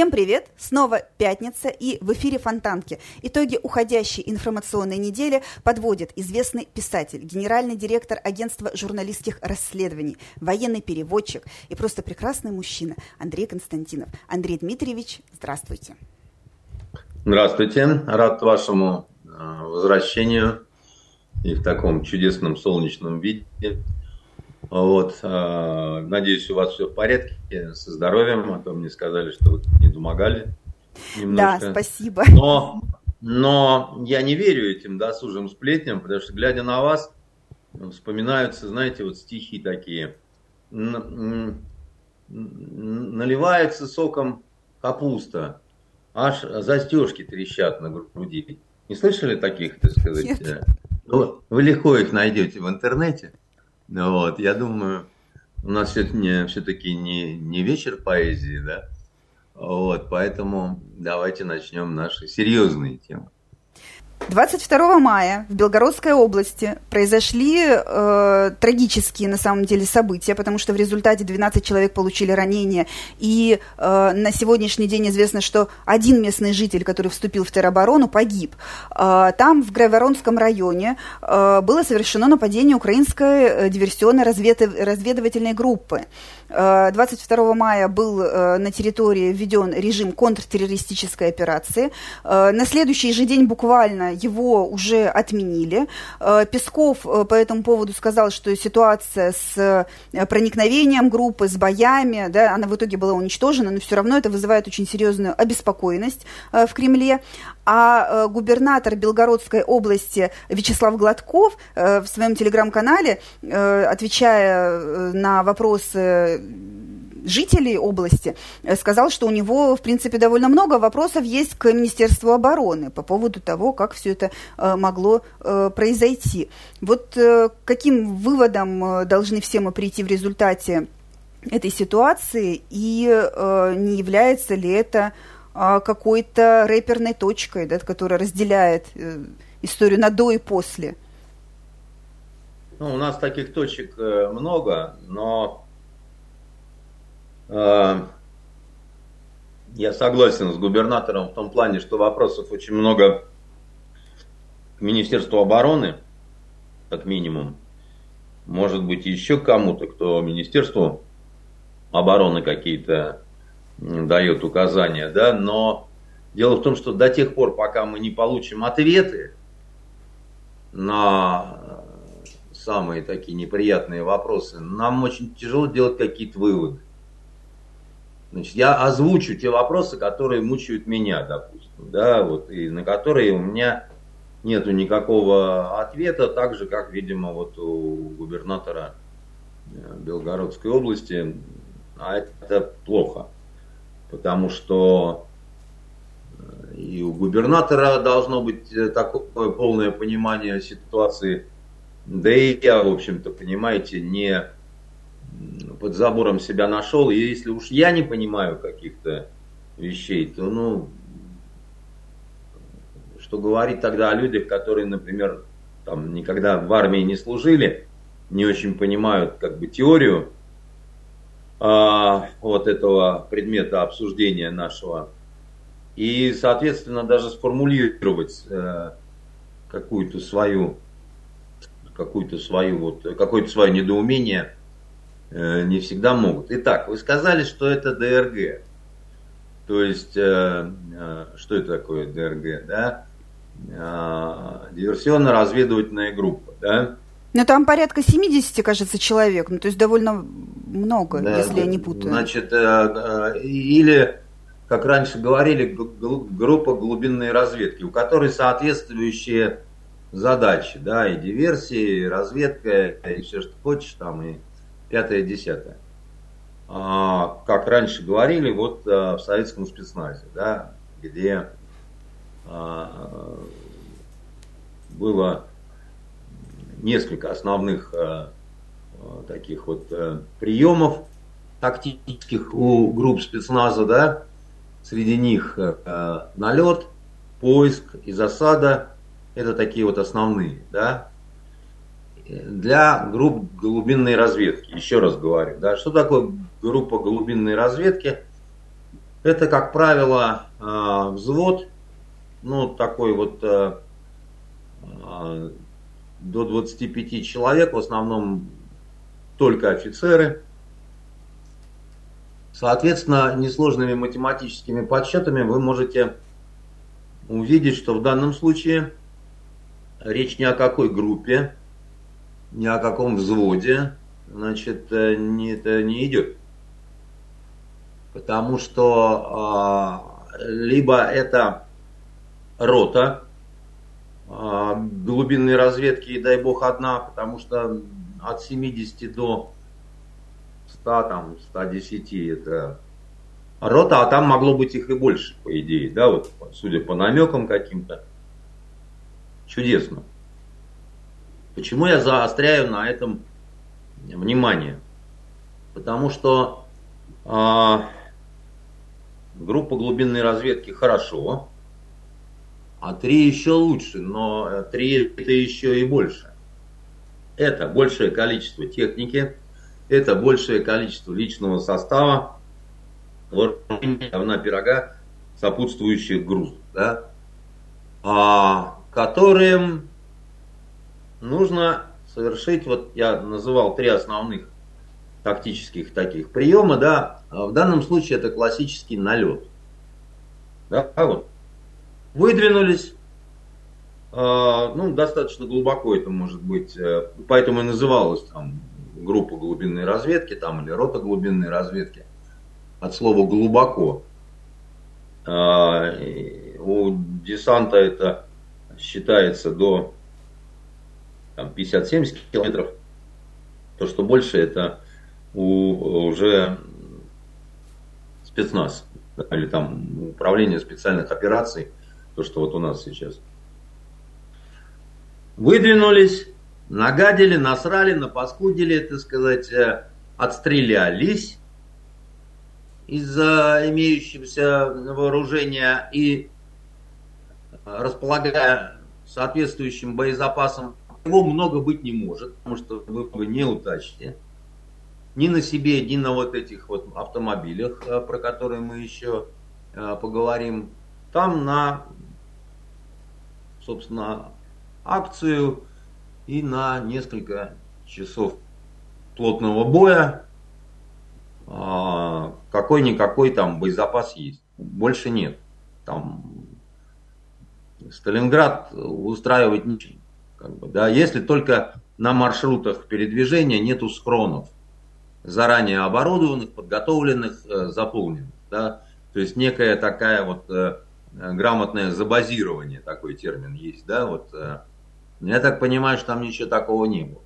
Всем привет! Снова пятница и в эфире Фонтанки. Итоги уходящей информационной недели подводит известный писатель, генеральный директор агентства журналистских расследований, военный переводчик и просто прекрасный мужчина Андрей Константинов. Андрей Дмитриевич, здравствуйте. Здравствуйте, рад вашему э, возвращению и в таком чудесном солнечном виде. Вот, э, надеюсь, у вас все в порядке со здоровьем, а то мне сказали, что вы не домогали немножко. Да, спасибо. Но, но я не верю этим досужим сплетням, потому что, глядя на вас, вспоминаются, знаете, вот стихи такие. Наливается соком капуста, аж застежки трещат на груди. Не слышали таких, так сказать? Нет. Ну, вы легко их найдете в интернете. Вот, я думаю, у нас все-таки, все-таки не, не вечер поэзии, да? Вот, поэтому давайте начнем наши серьезные темы. 22 мая в Белгородской области произошли э, трагические на самом деле события, потому что в результате 12 человек получили ранения, и э, на сегодняшний день известно, что один местный житель, который вступил в тероборону, погиб. Э, там, в Грайворонском районе, э, было совершено нападение украинской э, диверсионно-разведывательной группы. 22 э, мая был э, на территории введен режим контртеррористической операции. Э, на следующий же день буквально его уже отменили. Песков по этому поводу сказал, что ситуация с проникновением группы, с боями, да, она в итоге была уничтожена, но все равно это вызывает очень серьезную обеспокоенность в Кремле. А губернатор Белгородской области Вячеслав Гладков в своем телеграм-канале, отвечая на вопросы жителей области, э, сказал, что у него, в принципе, довольно много вопросов есть к Министерству обороны по поводу того, как все это э, могло э, произойти. Вот каким выводом должны все мы прийти в результате этой ситуации и не является ли это какой-то рэперной точкой, да, которая разделяет историю на до и после? Ну, у нас таких точек много, но а, я согласен с губернатором в том плане, что вопросов очень много к Министерству обороны, как минимум. Может быть, еще кому-то, кто Министерству обороны какие-то дает указания, да, но дело в том, что до тех пор, пока мы не получим ответы на самые такие неприятные вопросы, нам очень тяжело делать какие-то выводы. Значит, я озвучу те вопросы, которые мучают меня, допустим, да, вот, и на которые у меня нету никакого ответа, так же, как, видимо, вот у губернатора э, Белгородской области, а это плохо, потому что э, и у губернатора должно быть э, такое полное понимание ситуации, да и я, в общем-то, понимаете, не под забором себя нашел, и если уж я не понимаю каких-то вещей, то, ну, что говорить тогда о людях, которые, например, там никогда в армии не служили, не очень понимают как бы теорию вот этого предмета обсуждения нашего. И, соответственно, даже сформулировать э, какую-то свою, какую-то свою, вот, какое-то свое недоумение – Э, не всегда могут. Итак, вы сказали, что это ДРГ. То есть, э, что это такое ДРГ, да? Диверсионно-разведывательная группа, да? Ну, там порядка 70, кажется, человек. Ну, то есть довольно много, да, если я не путаю. Значит, или, как раньше говорили, группа глубинной разведки, у которой соответствующие задачи, да, и диверсии, и разведка, и все, что хочешь там, и пятое, десятое. А, как раньше говорили, вот а, в советском спецназе, да, где а, было несколько основных а, таких вот а, приемов тактических у групп спецназа, да, среди них а, налет, поиск и засада – это такие вот основные, да. Для групп глубинной разведки, еще раз говорю, да, что такое группа глубинной разведки? Это, как правило, взвод, ну, такой вот до 25 человек, в основном только офицеры. Соответственно, несложными математическими подсчетами вы можете увидеть, что в данном случае речь ни о какой группе, ни о каком взводе, значит, э, не, это не идет. Потому что э, либо это рота э, глубинной разведки, и дай бог одна, потому что от 70 до 100, там, 110 это рота, а там могло быть их и больше, по идее, да, вот, судя по намекам каким-то. Чудесно. Почему я заостряю на этом внимание? Потому что э, группа глубинной разведки хорошо, а три еще лучше, но три это еще и больше. Это большее количество техники, это большее количество личного состава, говна пирога, сопутствующих грузов, да, а, которым нужно совершить, вот я называл три основных тактических таких приема, да, а в данном случае это классический налет. Да, вот. Выдвинулись, ну, достаточно глубоко это может быть, э, поэтому и называлась там группа глубинной разведки, там, или рота глубинной разведки от слова глубоко. А, у десанта это считается до 50-70 километров. То, что больше, это у, уже спецназ или там управление специальных операций, то, что вот у нас сейчас. Выдвинулись, нагадили, насрали, напаскудили, так сказать, э, отстрелялись, из-за имеющегося вооружения и располагая соответствующим боезапасом, его много быть не может, потому что вы не утащите. Ни на себе, ни на вот этих вот автомобилях, э, про которые мы еще э, поговорим. Там на, собственно, акцию и на несколько часов плотного боя а, какой-никакой там боезапас есть. Больше нет. Там Сталинград устраивать ничего. Как бы, да, если только на маршрутах передвижения нету схронов, заранее оборудованных, подготовленных, э, заполненных. Да? То есть некая такая вот э, грамотное забазирование, такой термин есть. Да? Вот, э, я так понимаю, что там ничего такого не было.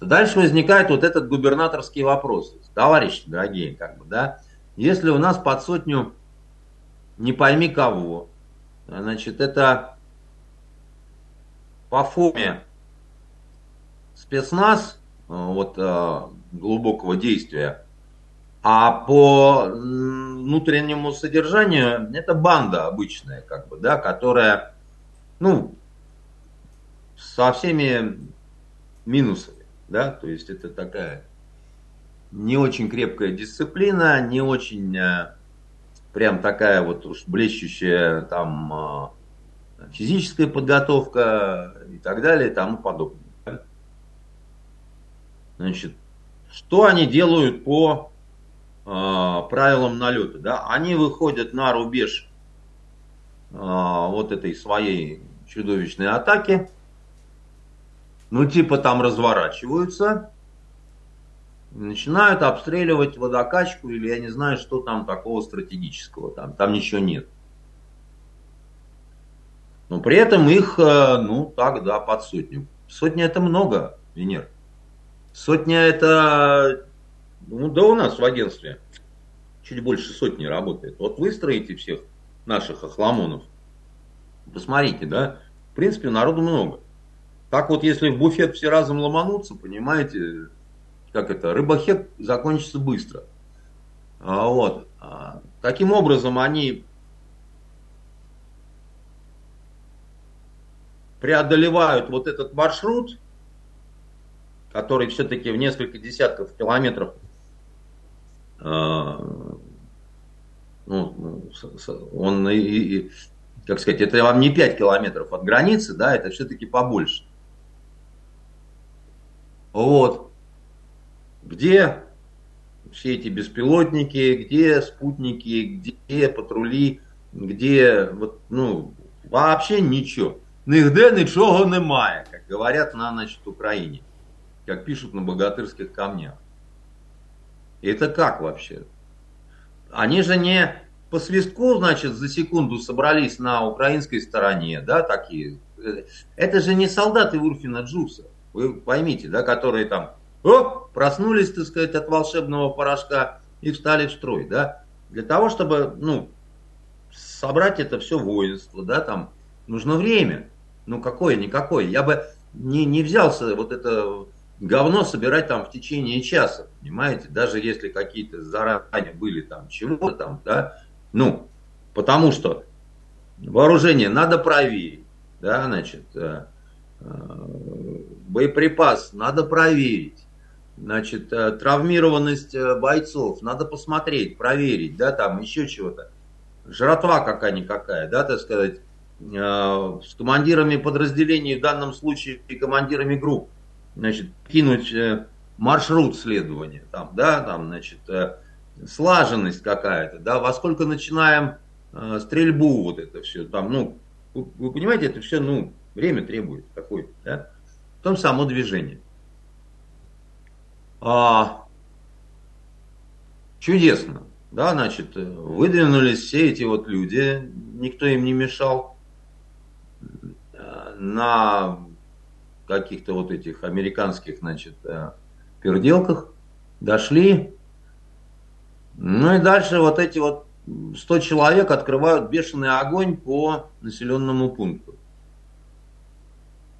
Дальше возникает вот этот губернаторский вопрос. Товарищи дорогие, как бы, да, если у нас под сотню не пойми кого, значит, это по форме спецназ вот, э, глубокого действия, а по внутреннему содержанию это банда обычная, как бы, да, которая, ну, со всеми минусами да, то есть это такая не очень крепкая дисциплина, не очень э, прям такая вот уж блещущая там э, физическая подготовка и так далее и тому подобное. Значит, что они делают по э, правилам налета? Да? Они выходят на рубеж э, вот этой своей чудовищной атаки, ну типа там разворачиваются, начинают обстреливать водокачку или я не знаю, что там такого стратегического, там, там ничего нет. Но при этом их, э, ну так, да, под сотню. Сотня это много, Венер. Сотня это, ну да у нас в агентстве чуть больше сотни работает. Вот выстроите всех наших охламонов, посмотрите, да, в принципе народу много. Так вот, если в буфет все разом ломанутся, понимаете, как это, рыбохек закончится быстро. А вот. А, таким образом, они преодолевают вот этот маршрут, который все-таки в несколько десятков километров, э, ну, он, и, как сказать, это вам не 5 километров от границы, да, это все-таки побольше. Вот. Где все эти беспилотники, где спутники, где патрули, где вот, ну, вообще ничего. Нигде ничего немає, как говорят на значит, Украине, как пишут на богатырских камнях. Это как вообще? Они же не по свистку, значит, за секунду собрались на украинской стороне, да, такие. Это же не солдаты Урфина Джуса, вы поймите, да, которые там о, проснулись, так сказать, от волшебного порошка и встали в строй, да, для того, чтобы, ну, собрать это все воинство, да, там, нужно время. Ну, какое-никакое. Я бы не, не взялся вот это говно собирать там в течение часа, понимаете, даже если какие-то заранее были там чего-то там, да, ну, потому что вооружение надо проверить, да, значит, э, боеприпас надо проверить, Значит, э, травмированность э, бойцов надо посмотреть, проверить, да, там еще чего-то. Жратва какая-никакая, да, так сказать, э, с командирами подразделений, в данном случае и командирами групп, значит, кинуть маршрут следования, там, да, там, значит, слаженность какая-то, да, во сколько начинаем стрельбу, вот это все, там, ну, вы, вы понимаете, это все, ну, время требует какое-то, да, потом само движение. А, чудесно. Да, значит, выдвинулись все эти вот люди, никто им не мешал, на каких-то вот этих американских, значит, э, переделках, дошли. Ну и дальше вот эти вот 100 человек открывают бешеный огонь по населенному пункту.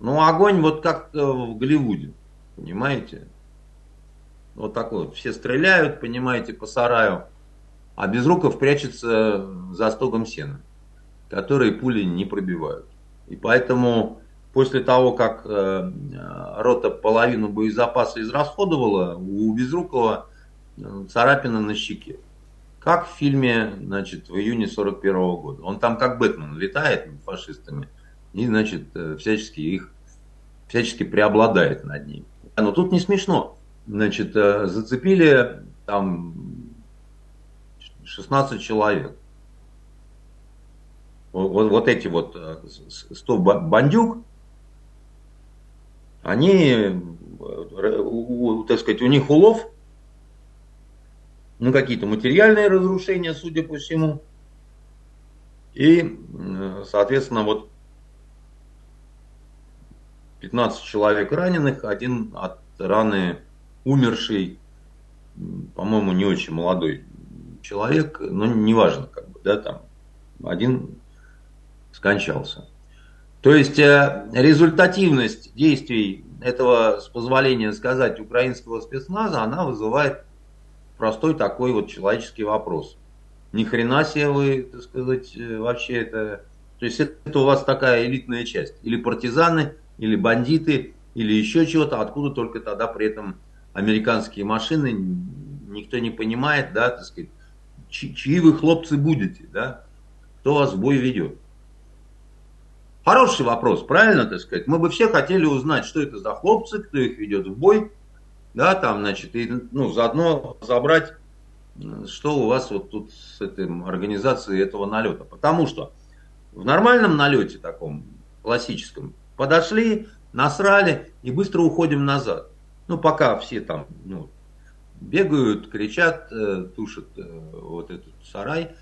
Ну, огонь вот как в Голливуде, понимаете? Вот так вот. Все стреляют, понимаете, по сараю. А Безруков прячется за стогом сена, которые пули не пробивают. И поэтому после того, как э, рота половину боезапаса израсходовала, у Безрукова э, царапина на щеке. Как в фильме, значит, в июне 41 года. Он там как Бэтмен летает над фашистами и, значит, э, всячески их, всячески преобладает над ними. Но тут не смешно значит, э, зацепили там 16 человек. Вот, вот эти вот 100 э, бандюк, они, так сказать, у них улов, ну, какие-то материальные разрушения, судя по всему. И, соответственно, вот 15 человек раненых, один от раны умерший, по-моему, не очень молодой человек, но неважно, как бы, да, там, один скончался. То есть э, результативность действий этого, с позволения сказать, украинского спецназа, она вызывает простой такой вот человеческий вопрос. Ни хрена себе вы, так сказать, э, вообще это... То есть это у вас такая элитная часть. Или партизаны, или бандиты, или еще чего-то, откуда только тогда при этом американские машины, никто не понимает, да, так сказать, чьи вы хлопцы будете, да, кто вас в бой ведет. Хороший вопрос, правильно, так сказать. Мы бы все хотели узнать, что это за хлопцы, кто их ведет в бой, да, там, значит, и, ну, заодно забрать, что у вас вот тут с этой организацией этого налета. Потому что в нормальном налете таком, классическом, подошли, насрали и быстро уходим назад. Ну, пока все там ну, бегают, кричат, э, тушат э, вот этот сарай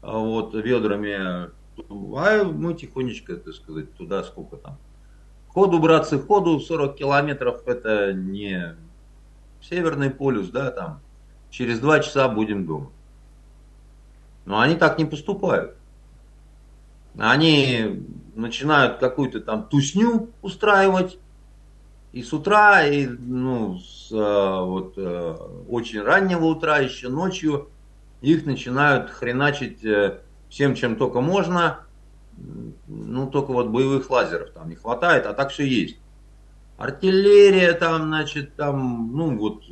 а вот, ведрами, а мы тихонечко, так сказать, туда сколько там. Ходу, братцы, ходу, 40 километров это не Северный полюс, да, там, через два часа будем дома. Но они так не поступают. Они начинают какую-то там тусню устраивать, и с утра, и ну, с а, вот, э, очень раннего утра, еще ночью, их начинают хреначить э, всем, чем только можно. Ну, только вот боевых лазеров там не хватает, а так все есть. Артиллерия там, значит, там, ну вот,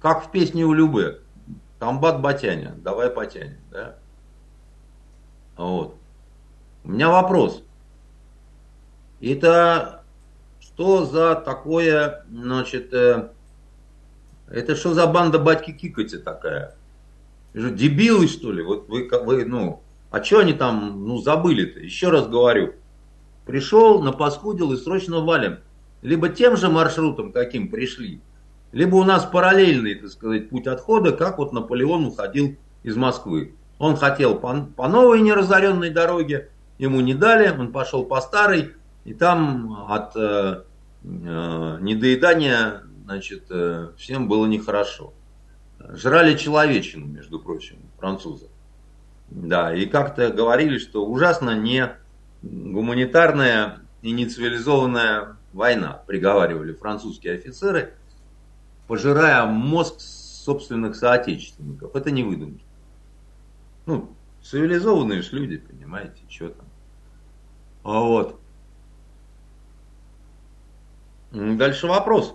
как в песне у Любы. Комбат Батяня, давай потянем, да? Вот. У меня вопрос. Это что за такое, значит, э, это что за банда батьки Кикати такая? Дебилы, что ли? Вот вы, вы ну, а что они там, ну, забыли-то? Еще раз говорю. Пришел, напаскудил и срочно валим. Либо тем же маршрутом, каким пришли, либо у нас параллельный, так сказать, путь отхода, как вот Наполеон уходил из Москвы. Он хотел по, по новой неразоренной дороге, ему не дали, он пошел по старой, и там от э, э, недоедания, значит, э, всем было нехорошо. Жрали человечину, между прочим, французы. Да, и как-то говорили, что ужасно не гуманитарная и нецивилизованная война, приговаривали французские офицеры, пожирая мозг собственных соотечественников. Это не выдумки. Ну, цивилизованные же люди, понимаете, что там. А вот. Дальше вопрос.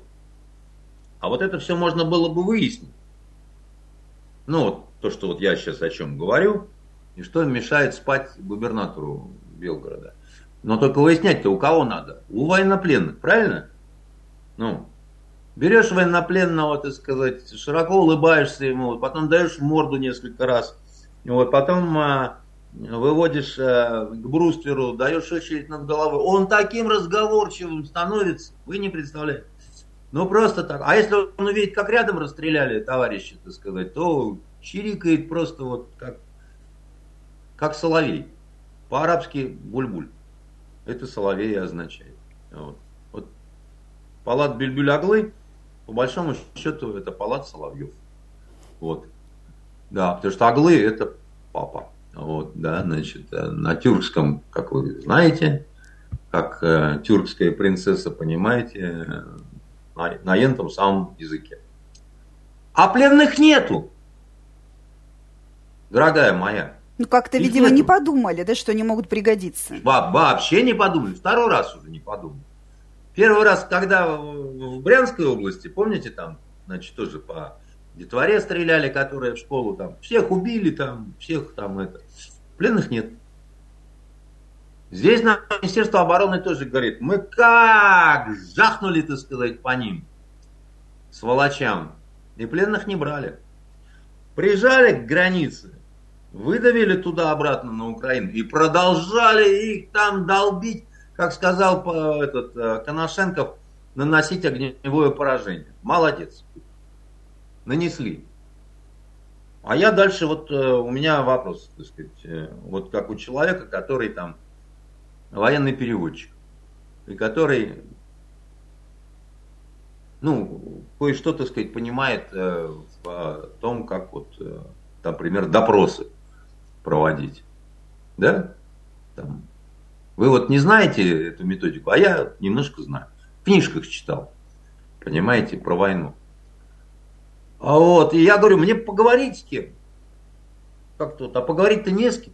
А вот это все можно было бы выяснить. Ну, вот то, что вот я сейчас о чем говорю, и что мешает спать губернатору Белгорода. Но только выяснять-то у кого надо? У военнопленных, правильно? Ну, берешь военнопленного, так сказать, широко улыбаешься ему, потом даешь морду несколько раз, вот, потом а, выводишь а, к брустверу, даешь очередь над головой. Он таким разговорчивым становится, вы не представляете. Ну просто так. А если он увидит, как рядом расстреляли товарищи, так сказать, то чирикает просто вот как, как соловей. По-арабски бульбуль. Это соловей означает. Вот. вот. Палат Бельбюляглы, по большому счету, это палат соловьев. Вот. Да, потому что Аглы это папа. Вот, да, значит, э, на тюркском, как вы знаете, как э, тюркская принцесса, понимаете, на, на ентом самом языке. А пленных нету, дорогая моя. Ну, как-то, видимо, нету. не подумали, да, что они могут пригодиться. Во вообще не подумали. Второй раз уже не подумали. Первый раз, когда в Брянской области, помните, там, значит, тоже по детворе стреляли, которые в школу там, всех убили там, всех там это. Пленных нет. Здесь нам Министерство обороны тоже говорит, мы как жахнули, так сказать, по ним, сволочам, и пленных не брали. Приезжали к границе, выдавили туда-обратно на Украину и продолжали их там долбить, как сказал этот э, Коношенков, наносить огневое поражение. Молодец. Нанесли. А я дальше, вот э, у меня вопрос, так сказать, э, вот как у человека, который там военный переводчик, и который, ну, кое-что, так сказать, понимает э, в том, как вот, например, допросы проводить. Да? Там. Вы вот не знаете эту методику, а я немножко знаю. В книжках читал, понимаете, про войну. А вот, и я говорю, мне поговорить с кем? Как тут? А поговорить-то не с кем.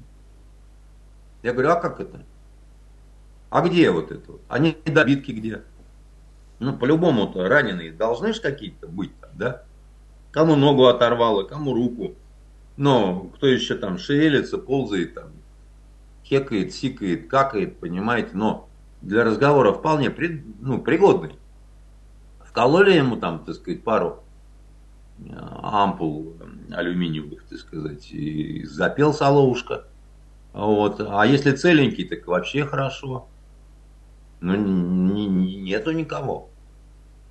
Я говорю, а как это? А где вот это? А недобитки где? Ну, по-любому-то раненые должны же какие-то быть да? Кому ногу оторвало, кому руку. Но кто еще там шевелится, ползает там, хекает, сикает, какает, понимаете? Но для разговора вполне при, ну, пригодный. Вкололи ему там, так сказать, пару ампул алюминиевых, так сказать, и запел соловушка. Вот. А если целенький, так вообще хорошо. Ну, не, не, нету никого.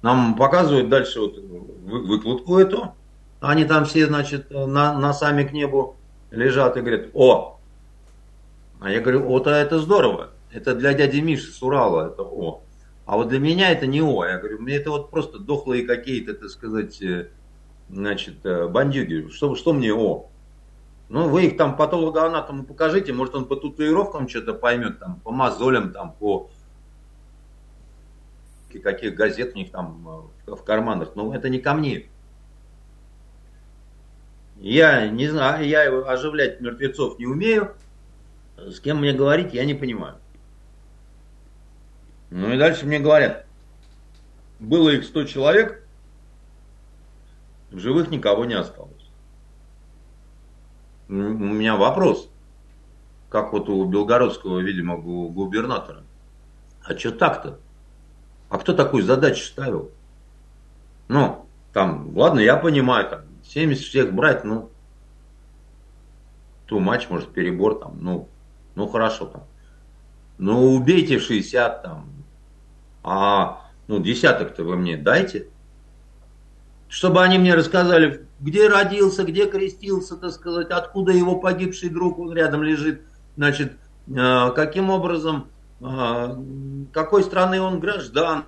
Нам показывают дальше вот выкладку эту. Они там все, значит, на, носами к небу лежат и говорят, о! А я говорю, о-то это здорово. Это для дяди Миши с Урала, это о. А вот для меня это не о. Я говорю, мне это вот просто дохлые какие-то, так сказать, э, значит, э, бандюги. Что, что мне о? Ну, вы их там патологоанатому покажите, может он по татуировкам что-то поймет, там, по мозолям, там, по каких газет у них там э, в карманах, но это не ко мне. Я не знаю, я оживлять мертвецов не умею. с кем мне говорить, я не понимаю. Ну и дальше мне говорят, было их 100 человек, в живых никого не осталось. У меня вопрос, как вот у белгородского, видимо, губернатора. А что так-то? А кто такую задачу ставил? Ну, там, ладно, я понимаю, там, 70 всех брать, ну, ту матч, может, перебор там, ну, ну хорошо там. Ну, убейте 60 там, а, ну, десяток-то вы мне дайте. Чтобы они мне рассказали, где родился, где крестился, так сказать, откуда его погибший друг, он рядом лежит, значит, э, каким образом, э, какой страны он граждан,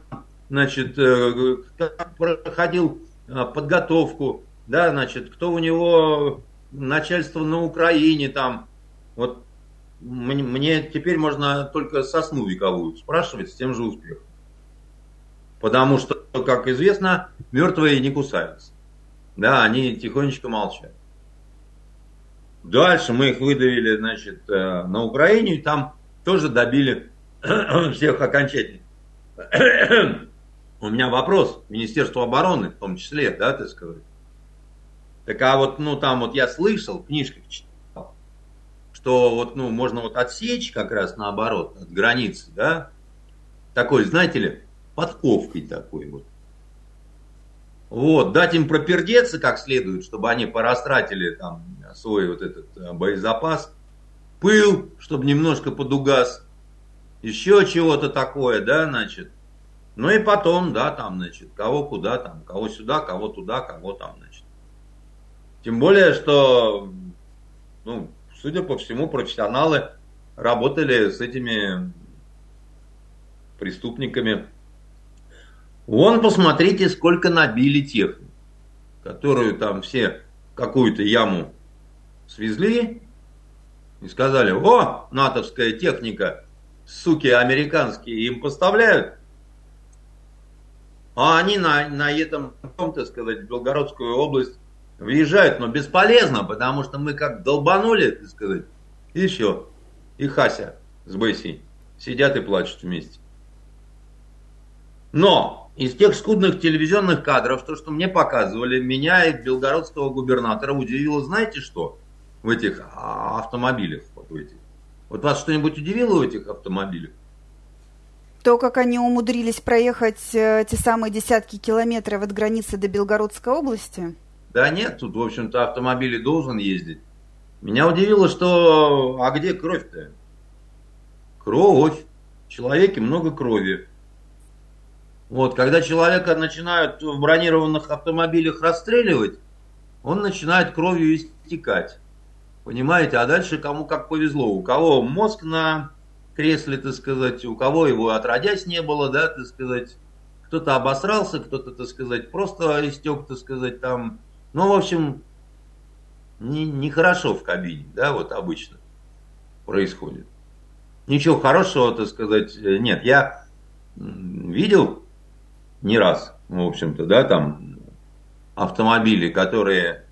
значит, э, как проходил подготовку, да, значит, кто у него начальство на Украине там, вот мне, теперь можно только сосну вековую спрашивать с тем же успехом. Потому что, как известно, мертвые не кусаются. Да, они тихонечко молчат. Дальше мы их выдавили, значит, э, на Украине, и там тоже добили всех окончательно. У меня вопрос Министерству обороны, в том числе, да, ты сказать. Так а вот, ну, там вот я слышал, в книжках читал, что вот, ну, можно вот отсечь как раз наоборот от границы, да, такой, знаете ли, подковкой такой вот. Вот, дать им пропердеться как следует, чтобы они порастратили там свой вот этот э, боезапас, пыл, чтобы немножко подугас, еще чего-то такое, да, значит. Ну и потом, да, там, значит, кого куда там, кого сюда, кого туда, кого там, значит. Тем более, что, ну, судя по всему, профессионалы работали с этими преступниками Вон посмотрите, сколько набили технику, которую там все какую-то яму свезли и сказали, о, натовская техника, суки американские им поставляют. А они на, на этом, так сказать, в Белгородскую область въезжают, но бесполезно, потому что мы как долбанули, так сказать, и все. И Хася с Бесси сидят и плачут вместе. Но из тех скудных телевизионных кадров, то, что мне показывали, меня и белгородского губернатора удивило, знаете что, в этих а, автомобилях, вот в этих. Вот вас что-нибудь удивило в этих автомобилях? То, как они умудрились проехать э, те самые десятки километров от границы до Белгородской области? Да нет, тут, в общем-то, автомобиль должен ездить. Меня удивило, что... А где кровь-то? Кровь. В человеке много крови. Вот, когда человека начинают в бронированных автомобилях расстреливать, он начинает кровью истекать. Понимаете? А дальше кому как повезло. У кого мозг на кресле, так сказать, у кого его отродясь не было, да, так сказать. Кто-то обосрался, кто-то, так сказать, просто истек, так сказать, там. Ну, в общем, нехорошо не, не в кабине, да, вот обычно происходит. Ничего хорошего, так сказать, нет. Я видел не раз, в общем-то, да, там автомобили, которые,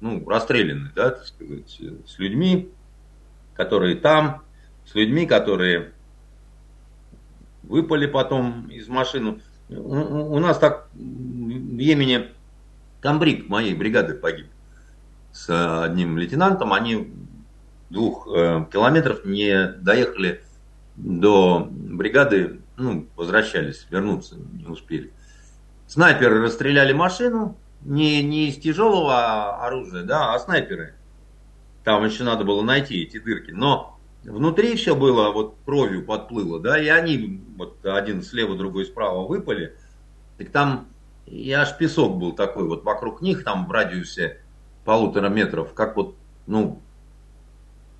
ну, расстреляны, да, так сказать, с людьми, которые там, с людьми, которые выпали потом из машины. У, у нас так в Йемене комбриг моей бригады погиб с одним лейтенантом. Они двух э, километров не доехали до бригады ну, возвращались, вернуться не успели. Снайперы расстреляли машину, не, не из тяжелого оружия, да, а снайперы. Там еще надо было найти эти дырки. Но внутри все было, вот кровью подплыло, да, и они, вот один слева, другой справа выпали. Так там и аж песок был такой вот вокруг них, там в радиусе полутора метров, как вот, ну,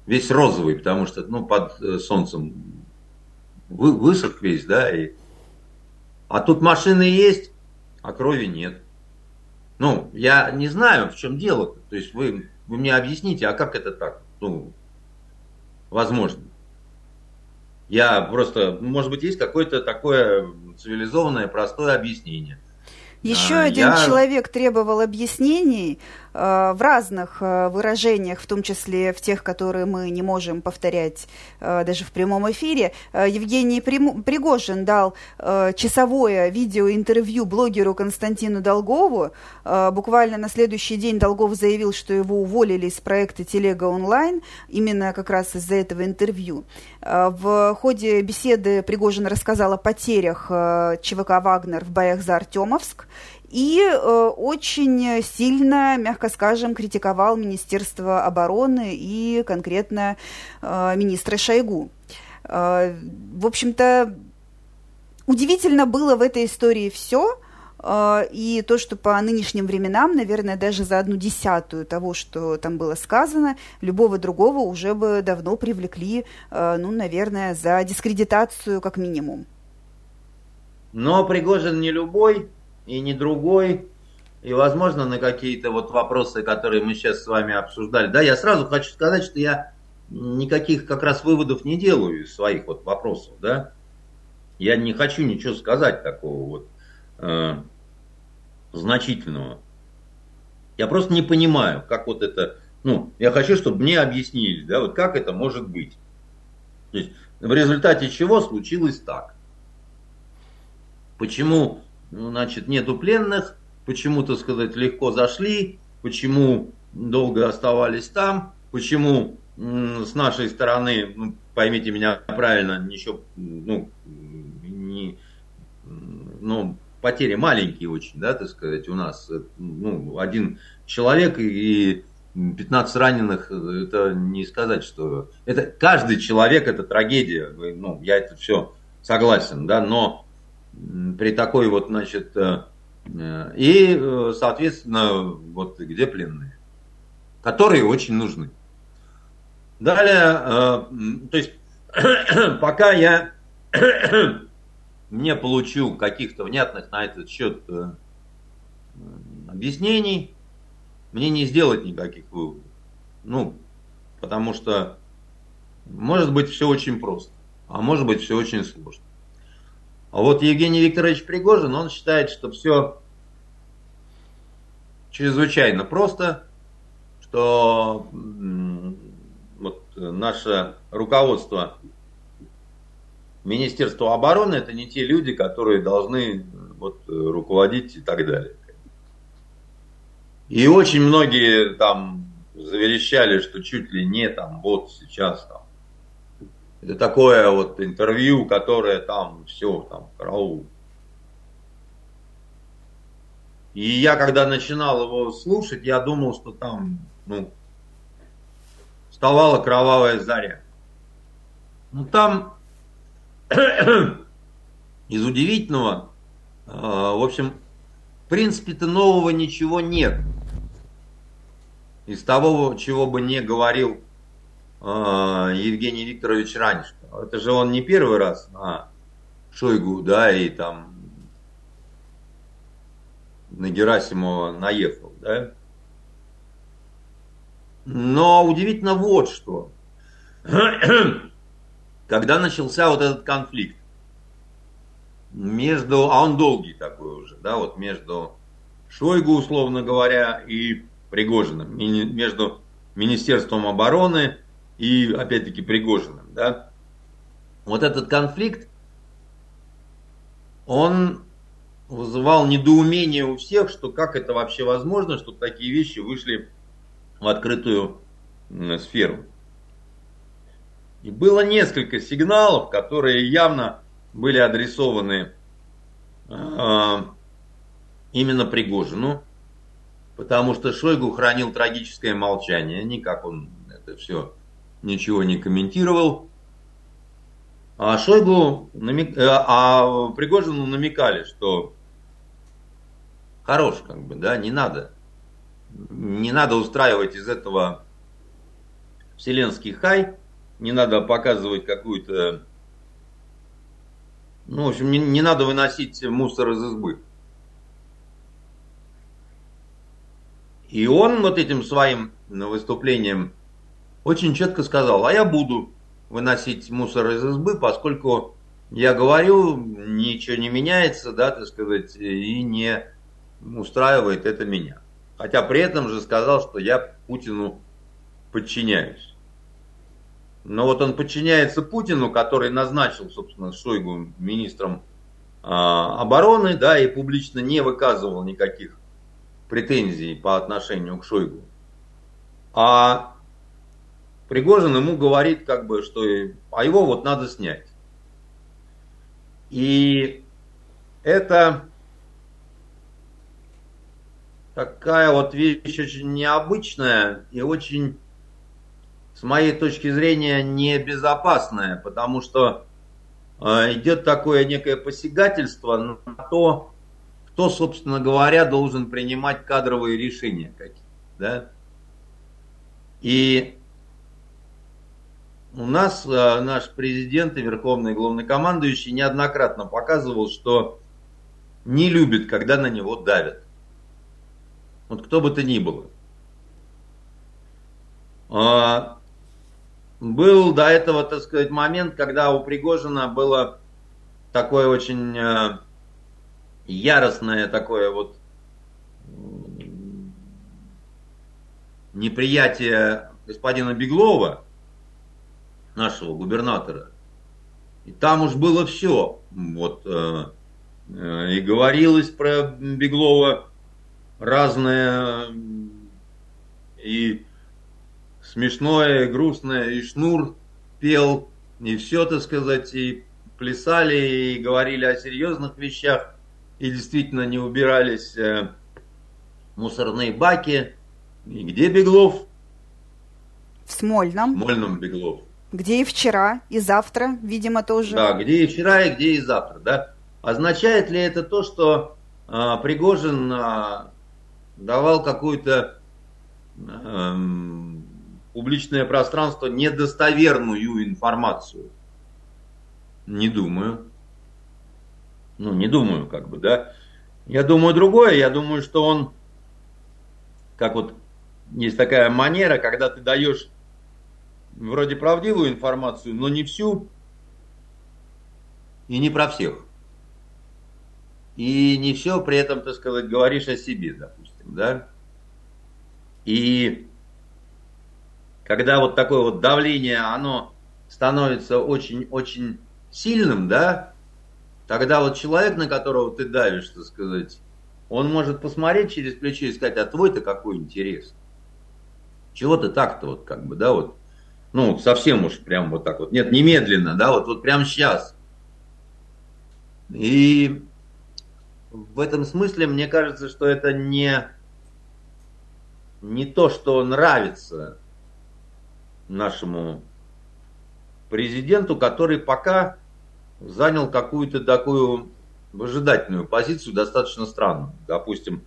весь розовый, потому что, ну, под э, солнцем высох весь, да, и... а тут машины есть, а крови нет. Ну, я не знаю, в чем дело. -то. то есть вы, вы мне объясните, а как это так? Ну, возможно. Я просто, может быть, есть какое-то такое цивилизованное, простое объяснение. Еще а, один я... человек требовал объяснений. В разных выражениях, в том числе в тех, которые мы не можем повторять даже в прямом эфире. Евгений Пригожин дал часовое видеоинтервью блогеру Константину Долгову. Буквально на следующий день Долгов заявил, что его уволили из проекта «Телега онлайн», именно как раз из-за этого интервью. В ходе беседы Пригожин рассказал о потерях ЧВК «Вагнер» в боях за Артемовск и э, очень сильно, мягко скажем, критиковал Министерство обороны и конкретно э, министра Шойгу. Э, в общем-то, удивительно было в этой истории все, э, и то, что по нынешним временам, наверное, даже за одну десятую того, что там было сказано, любого другого уже бы давно привлекли, э, ну, наверное, за дискредитацию как минимум. Но Пригожин не любой и не другой. И, возможно, на какие-то вот вопросы, которые мы сейчас с вами обсуждали. Да, я сразу хочу сказать, что я никаких как раз выводов не делаю из своих вот вопросов, да. Я не хочу ничего сказать такого вот э, значительного. Я просто не понимаю, как вот это, ну, я хочу, чтобы мне объяснили, да, вот как это может быть. То есть в результате чего случилось так. Почему, ну, значит, нету пленных, почему, так сказать, легко зашли, почему долго оставались там, почему с нашей стороны, ну, поймите меня правильно, ничего, ну, не, ну, потери маленькие очень, да, так сказать, у нас, ну, один человек и 15 раненых, это не сказать, что... Это каждый человек, это трагедия, ну, я это все согласен, да, но при такой вот, значит, э, э, и, э, соответственно, вот где пленные, которые очень нужны. Далее, то есть, пока я не получу каких-то внятных на этот счет объяснений, мне не сделать никаких выводов. Ну, потому что может быть все очень просто, а может быть все очень сложно. А вот Евгений Викторович Пригожин, он считает, что все чрезвычайно просто, что вот наше руководство Министерства обороны это не те люди, которые должны вот, руководить и так далее. И очень многие там заверещали, что чуть ли не там вот сейчас там это такое вот интервью, которое там все, там, караул. И я, когда начинал его слушать, я думал, что там, ну, вставала кровавая заря. Ну, там из удивительного, э, в общем, в принципе-то нового ничего нет. Из того, чего бы не говорил а, Евгений Викторович Раньшко. Это же он не первый раз на Шойгу, да, и там на Герасимова наехал, да. Но удивительно вот что. Когда начался вот этот конфликт между, а он долгий такой уже, да, вот между Шойгу, условно говоря, и Пригожиным, между Министерством обороны и, опять-таки, Пригожиным, да, вот этот конфликт, он вызывал недоумение у всех, что как это вообще возможно, что такие вещи вышли в открытую сферу. И было несколько сигналов, которые явно были адресованы э, именно Пригожину, потому что Шойгу хранил трагическое молчание, никак он это все ничего не комментировал. А Шойгу, намек... Э, а Пригожину намекали, что хорош, как бы, да, не надо. Не надо устраивать из этого вселенский хай, не надо показывать какую-то... Ну, в общем, не, не надо выносить мусор из избы. И он вот этим своим выступлением очень четко сказал, а я буду выносить мусор из избы, поскольку я говорю, ничего не меняется, да, так сказать, и не устраивает это меня. хотя при этом же сказал, что я Путину подчиняюсь. Но вот он подчиняется Путину, который назначил, собственно, Шойгу министром а, обороны, да, и публично не выказывал никаких претензий по отношению к Шойгу. А Пригожин ему говорит, как бы, что а его вот надо снять. И это такая вот вещь очень необычная и очень, с моей точки зрения, небезопасная, потому что э, идет такое некое посягательство на то, кто, собственно говоря, должен принимать кадровые решения какие да? И у нас э, наш президент и верховный главнокомандующий неоднократно показывал, что не любит, когда на него давят. Вот кто бы то ни было. А, был до этого, так сказать, момент, когда у Пригожина было такое очень э, яростное такое вот неприятие господина Беглова, нашего губернатора. И там уж было все. Вот, э, э, и говорилось про Беглова разное, и смешное, и грустное, и Шнур пел, и все, так сказать, и плясали, и говорили о серьезных вещах, и действительно не убирались э, мусорные баки. И где Беглов? В Смольном. В Смольном Беглов. Где и вчера, и завтра, видимо, тоже. Да, где и вчера, и где и завтра, да. Означает ли это то, что э, Пригожин э, давал какую-то э, публичное пространство недостоверную информацию? Не думаю. Ну, не думаю, как бы, да. Я думаю другое. Я думаю, что он, как вот есть такая манера, когда ты даешь вроде правдивую информацию, но не всю и не про всех. И не все при этом, так сказать, говоришь о себе, допустим, да? И когда вот такое вот давление, оно становится очень-очень сильным, да, тогда вот человек, на которого ты давишь, так сказать, он может посмотреть через плечо и сказать, а твой-то какой интерес? Чего ты так-то вот как бы, да, вот ну, совсем уж прям вот так вот. Нет, немедленно, да, вот, вот прямо сейчас. И в этом смысле мне кажется, что это не, не то, что нравится нашему президенту, который пока занял какую-то такую выжидательную позицию, достаточно странную. Допустим,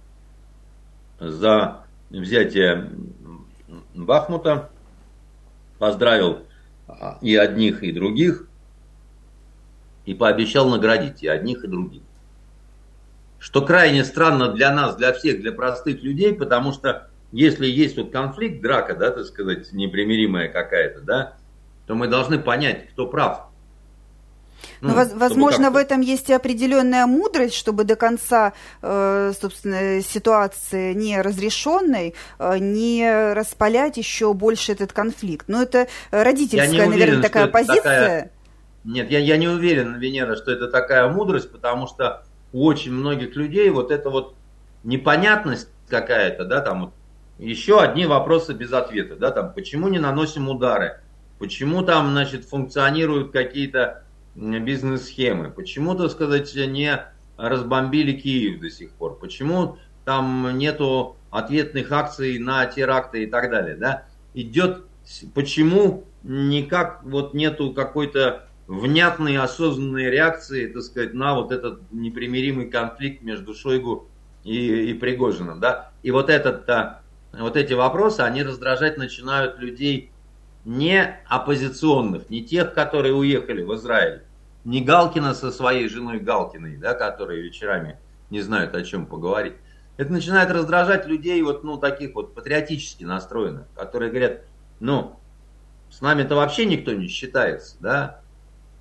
за взятие Бахмута поздравил а, и одних, и других, и пообещал наградить и одних, и других. Что крайне странно для нас, для всех, для простых людей, потому что если есть вот конфликт, драка, да, так сказать, непримиримая какая-то, да, то мы должны понять, кто прав. Ну, ну, возможно, в этом есть и определенная мудрость, чтобы до конца, э, собственно, ситуации не разрешенной, э, не распалять еще больше этот конфликт. Но это родительская, уверен, наверное, такая позиция. Такая... Нет, я, я не уверен, Венера, что это такая мудрость, потому что у очень многих людей вот эта вот непонятность какая-то, да, там вот еще одни вопросы без ответа, да, там, почему не наносим удары, почему там, значит, функционируют какие-то бизнес-схемы? Почему, так сказать, не разбомбили Киев до сих пор? Почему там нету ответных акций на теракты и так далее? Да? Идет, почему никак вот нету какой-то внятной, осознанной реакции, так сказать, на вот этот непримиримый конфликт между Шойгу и, и Пригожиным, да? И вот этот, вот эти вопросы, они раздражать начинают людей не оппозиционных, не тех, которые уехали в Израиль, не Галкина со своей женой Галкиной, да, которые вечерами не знают о чем поговорить. Это начинает раздражать людей вот, ну, таких вот патриотически настроенных, которые говорят, ну, с нами-то вообще никто не считается, да,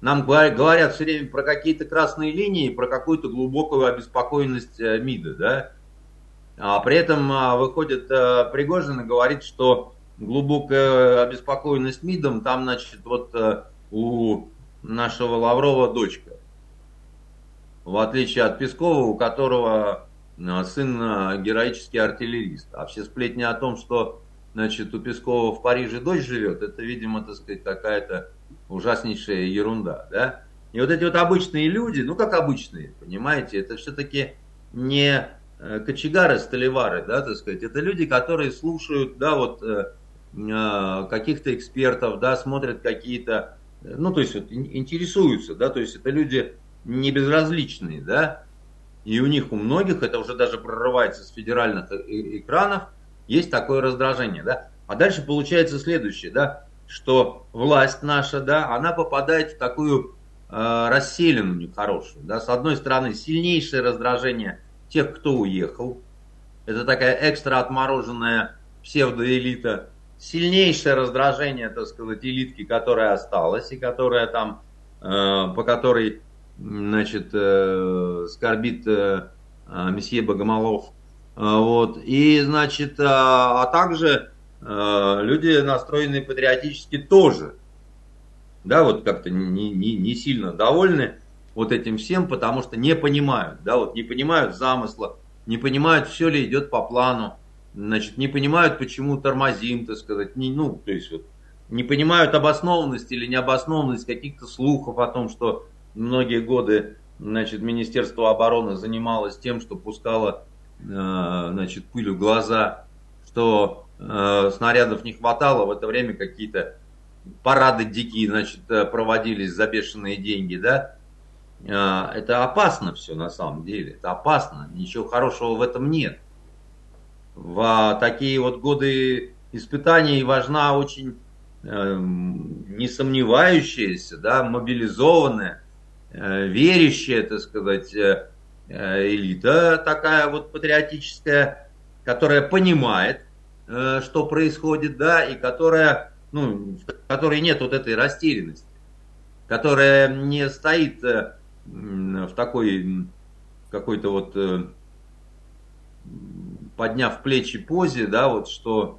нам говорят все время про какие-то красные линии, про какую-то глубокую обеспокоенность э, МИДа, да, А при этом а, выходит а, Пригожин и говорит, что глубокая обеспокоенность МИДом, там, значит, вот а, у нашего Лаврова дочка. В отличие от Пескова, у которого а, сын а, героический артиллерист. А все сплетни о том, что значит, у Пескова в Париже дочь живет, это, видимо, так сказать, какая-то ужаснейшая ерунда, да? И вот эти вот обычные люди, ну как обычные, понимаете, это все-таки не э, кочегары, столевары, да, так сказать, это люди, которые слушают, да, вот э, э, каких-то экспертов, да, смотрят какие-то, ну, то есть вот, интересуются, да, то есть это люди не безразличные, да, и у них, у многих, это уже даже прорывается с федеральных экранов, есть такое раздражение, да. А дальше получается следующее, да, что власть наша, да, она попадает в такую э, расселенную нехорошую, да. С одной стороны, сильнейшее раздражение тех, кто уехал. Это такая экстра отмороженная псевдоэлита. Сильнейшее раздражение, так сказать, элитки, которая осталась и которая там, э, по которой, значит, э, скорбит э, э месье Богомолов. Э, вот. И, значит, а, а также э, люди, настроенные патриотически, тоже. Да, вот как-то не, не, не сильно довольны вот этим всем, потому что не понимают, да, вот не понимают замысла, не понимают, все ли идет по плану, значит, не понимают, почему тормозим, так сказать, не, ну, то есть вот, не понимают обоснованность или необоснованность каких-то слухов о том, что многие годы, значит, Министерство обороны занималось тем, что пускало Э, значит, пылью глаза, что э, снарядов не хватало, в это время какие-то парады дикие, значит, э, проводились за бешеные деньги, да, это опасно все на самом деле, это опасно, ничего хорошего в этом нет. В такие вот годы испытаний важна очень э, не да, мобилизованная, э, верящая, так сказать, Э, элита такая вот патриотическая, которая понимает, э, что происходит, да, и которая, ну, в которой нет вот этой растерянности, которая не стоит э, в такой какой-то вот подняв плечи позе, да, вот что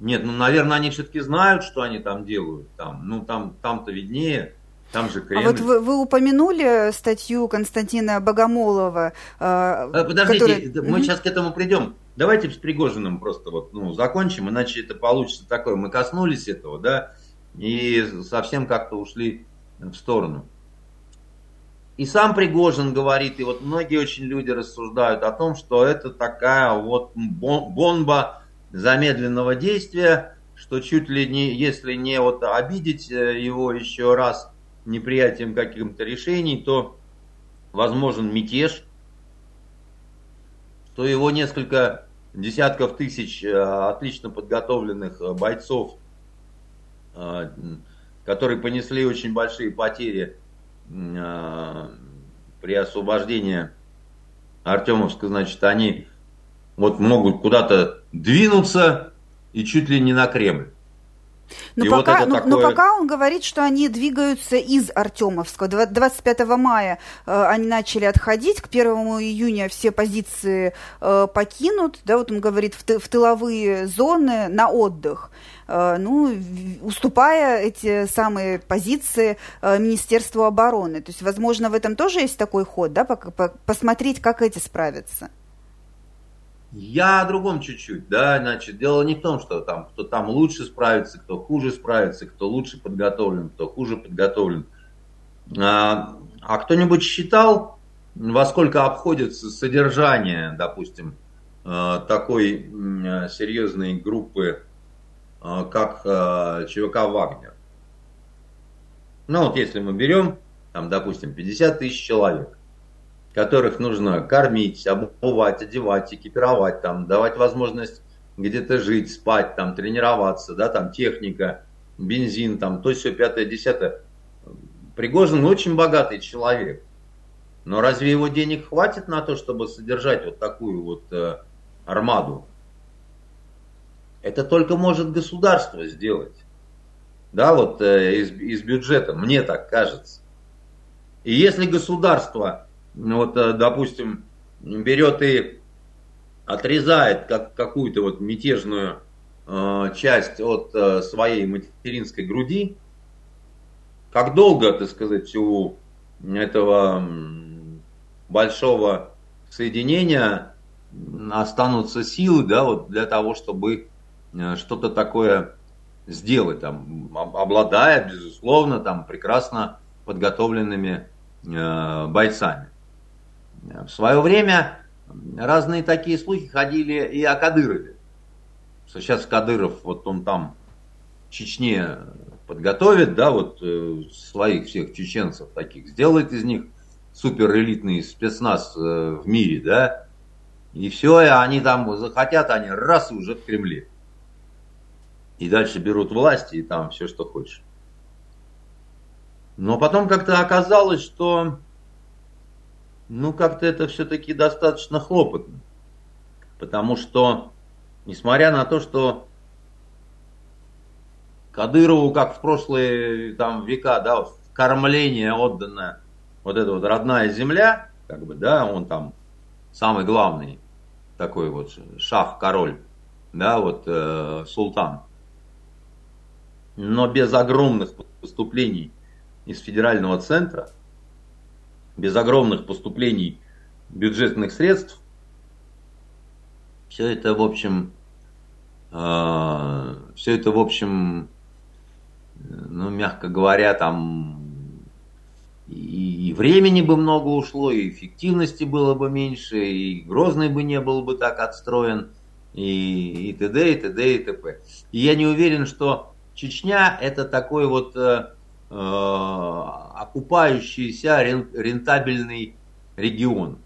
нет, ну, наверное, они все-таки знают, что они там делают, там, ну, там, там-то виднее, там же Кремль. А вот вы, вы упомянули статью Константина Богомолова. Э, Подождите, который... мы сейчас к этому придем. Давайте с Пригожиным просто вот, ну, закончим, иначе это получится такое. Мы коснулись этого, да, и совсем как-то ушли в сторону. И сам Пригожин говорит, и вот многие очень люди рассуждают о том, что это такая вот бомба замедленного действия, что чуть ли не, если не вот обидеть э, его еще раз, неприятием каких-то решений, то возможен мятеж, то его несколько десятков тысяч э, отлично подготовленных э, бойцов, которые понесли очень большие потери при освобождении Артемовска, значит, они вот могут куда-то двинуться и чуть ли не на Кремль. Но, и пока, вот но, такое... но пока он говорит, что они двигаются из Артемовска. 25 мая э, они начали отходить, к 1 июня все позиции э, покинут. Да, вот он говорит, в, ты, в тыловые зоны на отдых. Э, ну, уступая эти самые позиции э, Министерству обороны. То есть, возможно, в этом тоже есть такой ход, да, посмотреть, как эти справятся. Я о другом чуть-чуть, да, значит, дело не в том, что там, кто там лучше справится, кто хуже справится, кто лучше подготовлен, кто хуже подготовлен. А, а кто-нибудь считал, во сколько обходится содержание, допустим, а, такой серьезной группы, а, как ЧВК «Вагнер»? Ну вот если мы берем, там, допустим, 50 тысяч человек, которых нужно кормить, обувать, одевать, экипировать, там, давать возможность где-то жить, спать, там, тренироваться, да, там, техника, бензин, там, то все, пятое, десятое. Пригожин очень богатый человек. Но разве его денег хватит на то, чтобы содержать вот такую вот э, армаду? Это только может государство сделать. Да, вот э, из, из бюджета, мне так кажется. И если государство вот, э, допустим, берет и отрезает как, какую-то вот мятежную э, часть от э, своей материнской груди, как долго, так сказать, у этого большого соединения останутся силы, да, вот для того, чтобы э, что-то такое сделать, там, обладая, безусловно, там, прекрасно подготовленными э, бойцами. В свое время разные такие слухи ходили и о Кадырове. Что сейчас Кадыров, вот он там в Чечне подготовит, да, вот э, своих всех чеченцев таких, сделает из них суперэлитный спецназ э, в мире, да, и все, и они там захотят, они раз и уже в Кремле. И дальше берут власть, и там все, что хочешь. Но потом как-то оказалось, что ну как-то это все-таки достаточно хлопотно. Потому что, несмотря на то, что Кадырову, как в прошлые там века, да, кормление отдана вот эта вот родная земля, как бы, да, он там самый главный такой вот шах-король, да, вот э, султан. Но без огромных поступлений из федерального центра, без огромных поступлений бюджетных средств, все это, в общем, э, все это, в общем, ну, мягко говоря, там и, и времени бы много ушло, и эффективности было бы меньше, и Грозный бы не был бы так отстроен, и, и т.д., и т.д., и т.п. И я не уверен, что Чечня это такой вот э, окупающийся рентабельный регион.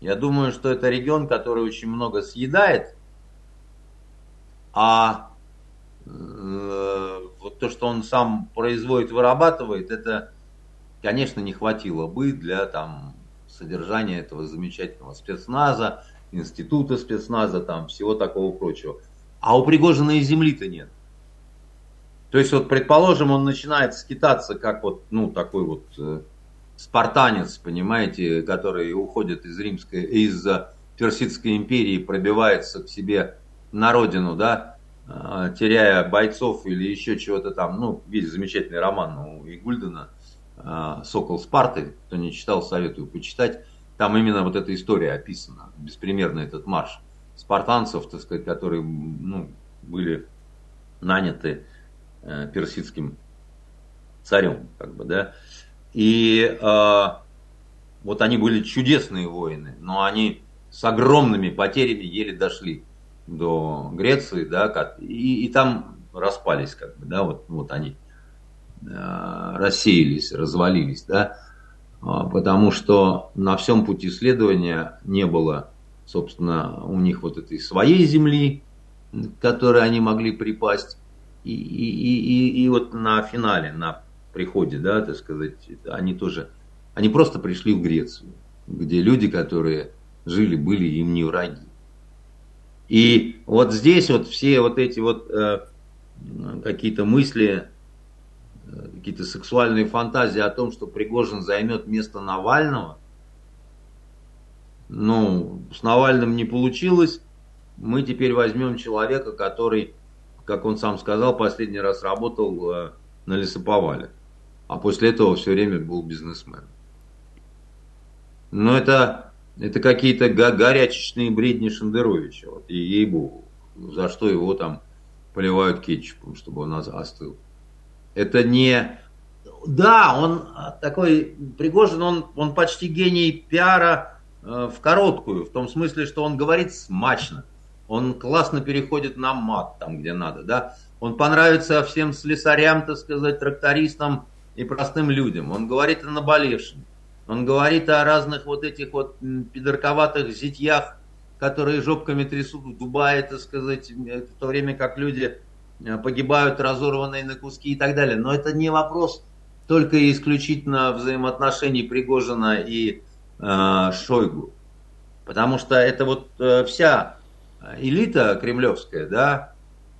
Я думаю, что это регион, который очень много съедает, а э, вот то, что он сам производит, вырабатывает, это конечно, не хватило бы для там, содержания этого замечательного спецназа, института спецназа, там, всего такого прочего. А у Пригожина и земли-то нет. То есть, вот, предположим, он начинает скитаться, как вот, ну, такой вот э, спартанец, понимаете, который уходит из римской, из Персидской империи, пробивается к себе на родину, да, э, теряя бойцов или еще чего-то там. Ну, видите, замечательный роман у Игульдена а, «Сокол Спарты», кто не читал, советую почитать. Там именно вот эта история описана, беспримерно этот марш спартанцев, так сказать, которые ну, были наняты э, персидским царем, как бы, да. И э, вот они были чудесные воины, но они с огромными потерями еле дошли до Греции, да, и, и там распались, как бы, да, вот, вот они Э, рассеялись, развалились, да, а, потому что на всем пути следования не было, собственно, у них вот этой своей земли, к которой они могли припасть, и, и, и, и вот на финале, на приходе, да, так сказать, они тоже, они просто пришли в Грецию, где люди, которые жили, были им не враги. И вот здесь вот все вот эти вот э, какие-то мысли какие-то сексуальные фантазии о том, что Пригожин займет место Навального. Ну, с Навальным не получилось. Мы теперь возьмем человека, который, как он сам сказал, последний раз работал э, на лесоповале. А после этого все время был бизнесмен. Но это, это какие-то горячечные бредни Шендеровича. Вот, и ей-богу. За что его там поливают кетчупом, чтобы он остыл. Это не... Да, он такой, Пригожин, он, он почти гений пиара э, в короткую, в том смысле, что он говорит смачно. Он классно переходит на мат там, где надо, да. Он понравится всем слесарям, так сказать, трактористам и простым людям. Он говорит о наболевшем. Он говорит о разных вот этих вот пидорковатых зитьях, которые жопками трясут в Дубае, так сказать, в то время как люди Э, погибают разорванные на куски и так далее. Но это не вопрос только и исключительно взаимоотношений Пригожина и э, Шойгу. Потому что это вот э, вся элита кремлевская, да,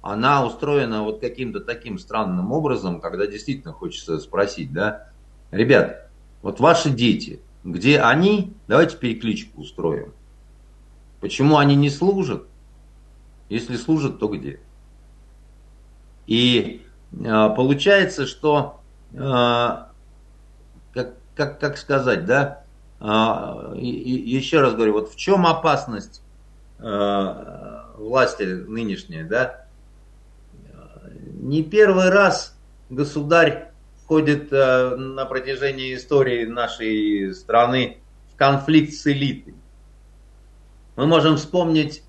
она устроена вот каким-то таким странным образом, когда действительно хочется спросить, да, ребят, вот ваши дети, где они, давайте перекличку устроим. Почему они не служат? Если служат, то где? И э, получается, что, э, как, как, как сказать, да, э, и, еще раз говорю, вот в чем опасность власти нынешней, да? Не первый раз государь входит э, на протяжении истории нашей страны в конфликт с элитой. Мы можем вспомнить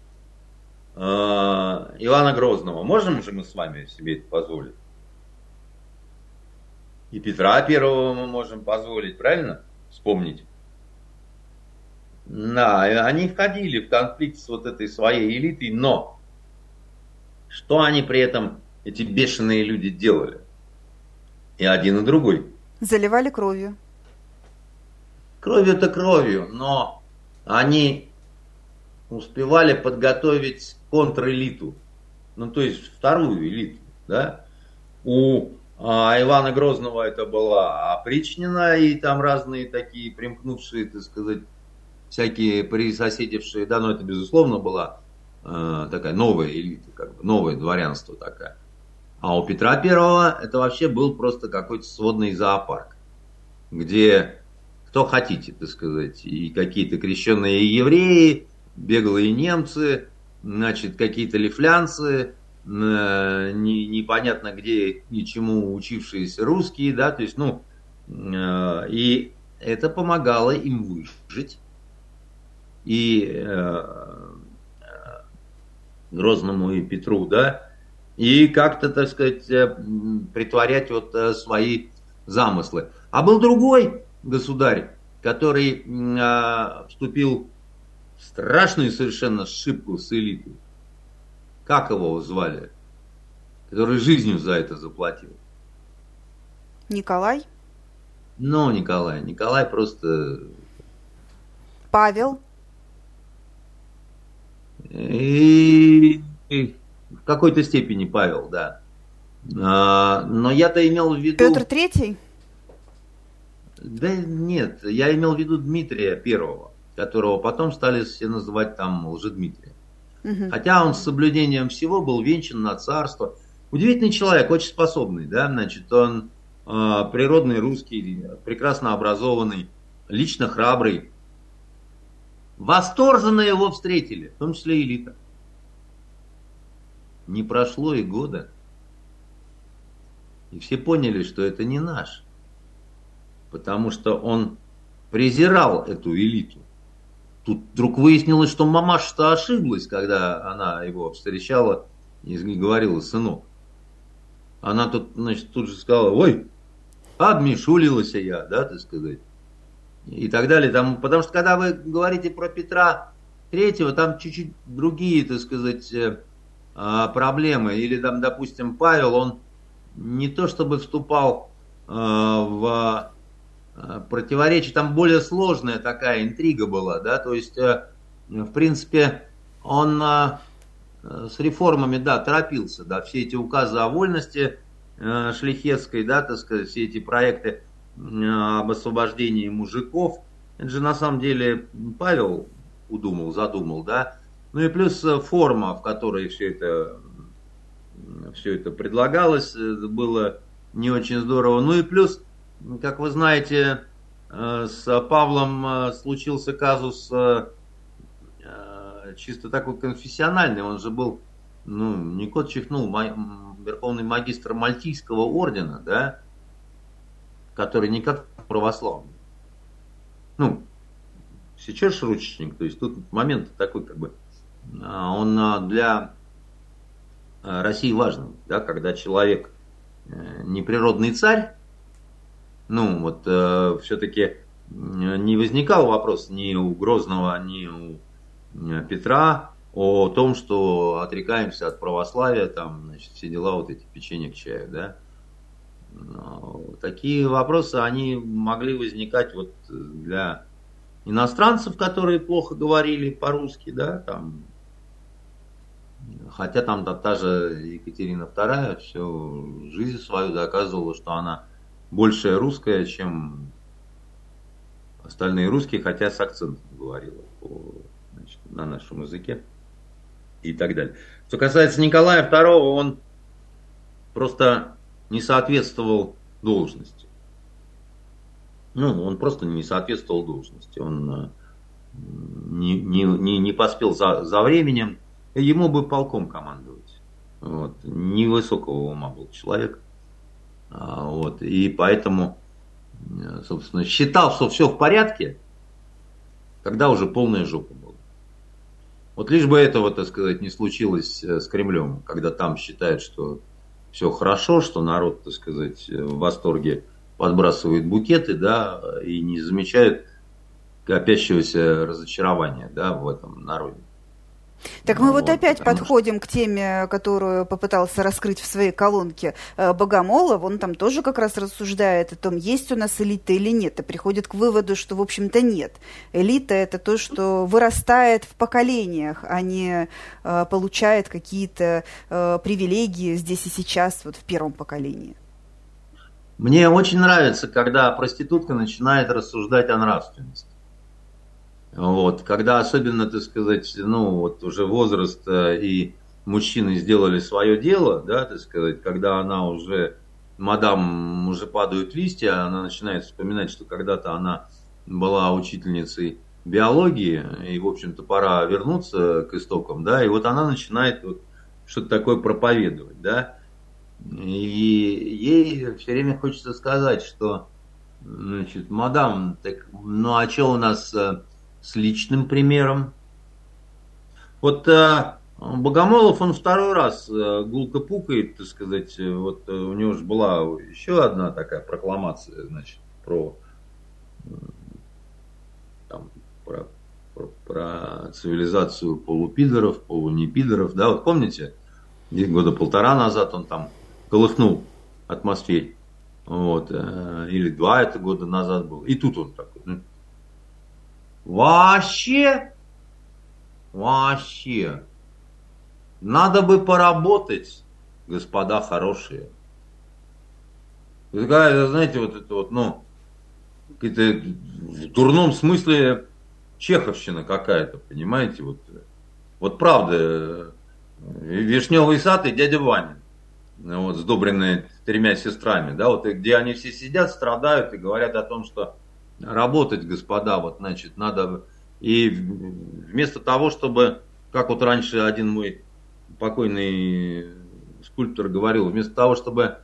э, Ивана Грозного. Можем же мы с вами себе это позволить? И Петра Первого мы можем позволить, правильно? Вспомнить. Да, они входили в конфликт с вот этой своей элитой, но что они при этом, эти бешеные люди, делали? И один, и другой. Заливали кровью. Кровью-то кровью, но они успевали подготовить контрэлиту. Ну, то есть вторую элиту, да. У а, Ивана Грозного это была опричнина, и там разные такие примкнувшие, так сказать, всякие присоседившие, да, но это безусловно была э, такая новая элита, как бы новое дворянство такая. А у Петра Первого это вообще был просто какой-то сводный зоопарк, где кто хотите, так сказать, и какие-то крещенные евреи, беглые немцы, значит, какие-то лифлянцы, э, не, непонятно где и чему учившиеся русские, да, то есть, ну, э, и это помогало им выжить. И э, Грозному и Петру, да, и как-то, так сказать, э, притворять вот э, свои замыслы. А был другой государь, который э, вступил в страшную совершенно ошибку с элитой. Как его звали? Который жизнью за это заплатил. Николай? Ну, Николай. Николай просто... Павел? И в какой-то степени Павел, да. А, но я-то имел в виду... Петр Третий? Да нет, я имел в виду Дмитрия Первого, которого потом стали все называть там Лжедмитрия. Угу. Хотя он с соблюдением всего был венчан на царство. Удивительный человек, очень способный, да, значит, он э, природный русский, прекрасно образованный, лично храбрый. Восторженно его встретили, в том числе элита. Не прошло и года. И все поняли, что это не наш. Потому что он презирал эту элиту. Тут вдруг выяснилось, что мамаша-то ошиблась, когда она его встречала и говорила, сынок. Она тут, значит, тут же сказала, ой, обмешулилась я, да, так сказать. И так далее. Там, потому что когда вы говорите про Петра Третьего, там чуть-чуть другие, так сказать, э, а, проблемы. Или там, допустим, Павел, он не то чтобы вступал а, в а, противоречие, там более сложная такая интрига была, да, то есть, э, в принципе, он с реформами, да, торопился, да, все эти указы о вольности э, шлихетской, да, так сказать, все эти проекты об освобождении мужиков, это же на самом деле Павел удумал, задумал, да, ну и плюс э, форма, в которой все это, все это предлагалось, э, было не очень здорово. Ну и плюс, как вы знаете, э, с Павлом случился казус чисто такой конфессиональный. Он же был, ну, не кот чихнул, верховный магистр Мальтийского ордена, да, который никак православный. Ну, сейчас ручечник, то есть тут момент такой как бы а, он а, для а, России важен, да, когда человек э, не природный царь, ну вот э, все-таки не возникал вопрос ни у Грозного, ни у э, Петра о том, что отрекаемся от православия, там, значит, все дела, вот эти печенье к чаю, да. Такие вопросы, они могли возникать вот для иностранцев, которые плохо говорили по-русски, да, там, хотя там да, та же Екатерина II всю жизнь свою доказывала, что она большая русская, чем остальные русские, хотя с акцентом говорила по, значит, на нашем языке и так далее. Что касается Николая II, он просто не соответствовал должности. Ну, он просто не соответствовал должности. Он э, не, не, не, не поспел за, за временем. Ему бы полком командовать. Вот. Невысокого ума был человек. А, вот. И поэтому, э, собственно, считал, что все в порядке, когда уже полная жопа была. Вот лишь бы этого, так сказать, не случилось э, с Кремлем, когда там считают, что все хорошо, что народ, так сказать, в восторге подбрасывает букеты, да, и не замечают копящегося разочарования, да, в этом народе. Так мы ну, вот, опять подходим что... к теме, которую попытался раскрыть в своей колонке э, Богомолов. Он там тоже как раз рассуждает о том, есть у нас элита или нет, и приходит к выводу, что, в общем-то, нет. Элита – это то, что вырастает в поколениях, а не э, получает какие-то э, привилегии здесь и сейчас, вот в первом поколении. Мне очень нравится, когда проститутка начинает рассуждать о нравственности. Вот, когда особенно, так сказать, ну, вот уже возраст э, и мужчины сделали свое дело, да, так сказать, когда она уже, мадам, уже падают листья, она начинает вспоминать, что когда-то она была учительницей биологии, и, в общем-то, пора вернуться к истокам, да, и вот она начинает вот что-то такое проповедовать, да, и ей все время хочется сказать, что, значит, мадам, так, ну а что у нас э, с личным примером. Вот э, Богомолов, он второй раз э, гулко пукает, так сказать, э, вот у него же была еще одна такая прокламация, значит, про, там, про, про, про цивилизацию полупидоров, полунепидоров, да, вот помните, года полтора назад он там колыхнул атмосфере, вот, или два это года назад был, и тут он такой, ну, Вообще, вообще, надо бы поработать, господа хорошие. Такая, знаете, вот это вот, ну, какая-то в дурном смысле чеховщина какая-то, понимаете, вот, вот правда, Вишневый сад и дядя Ваня, вот, сдобренные тремя сестрами, да, вот, где они все сидят, страдают и говорят о том, что работать, господа, вот, значит, надо... И вместо того, чтобы, как вот раньше один мой покойный скульптор говорил, вместо того, чтобы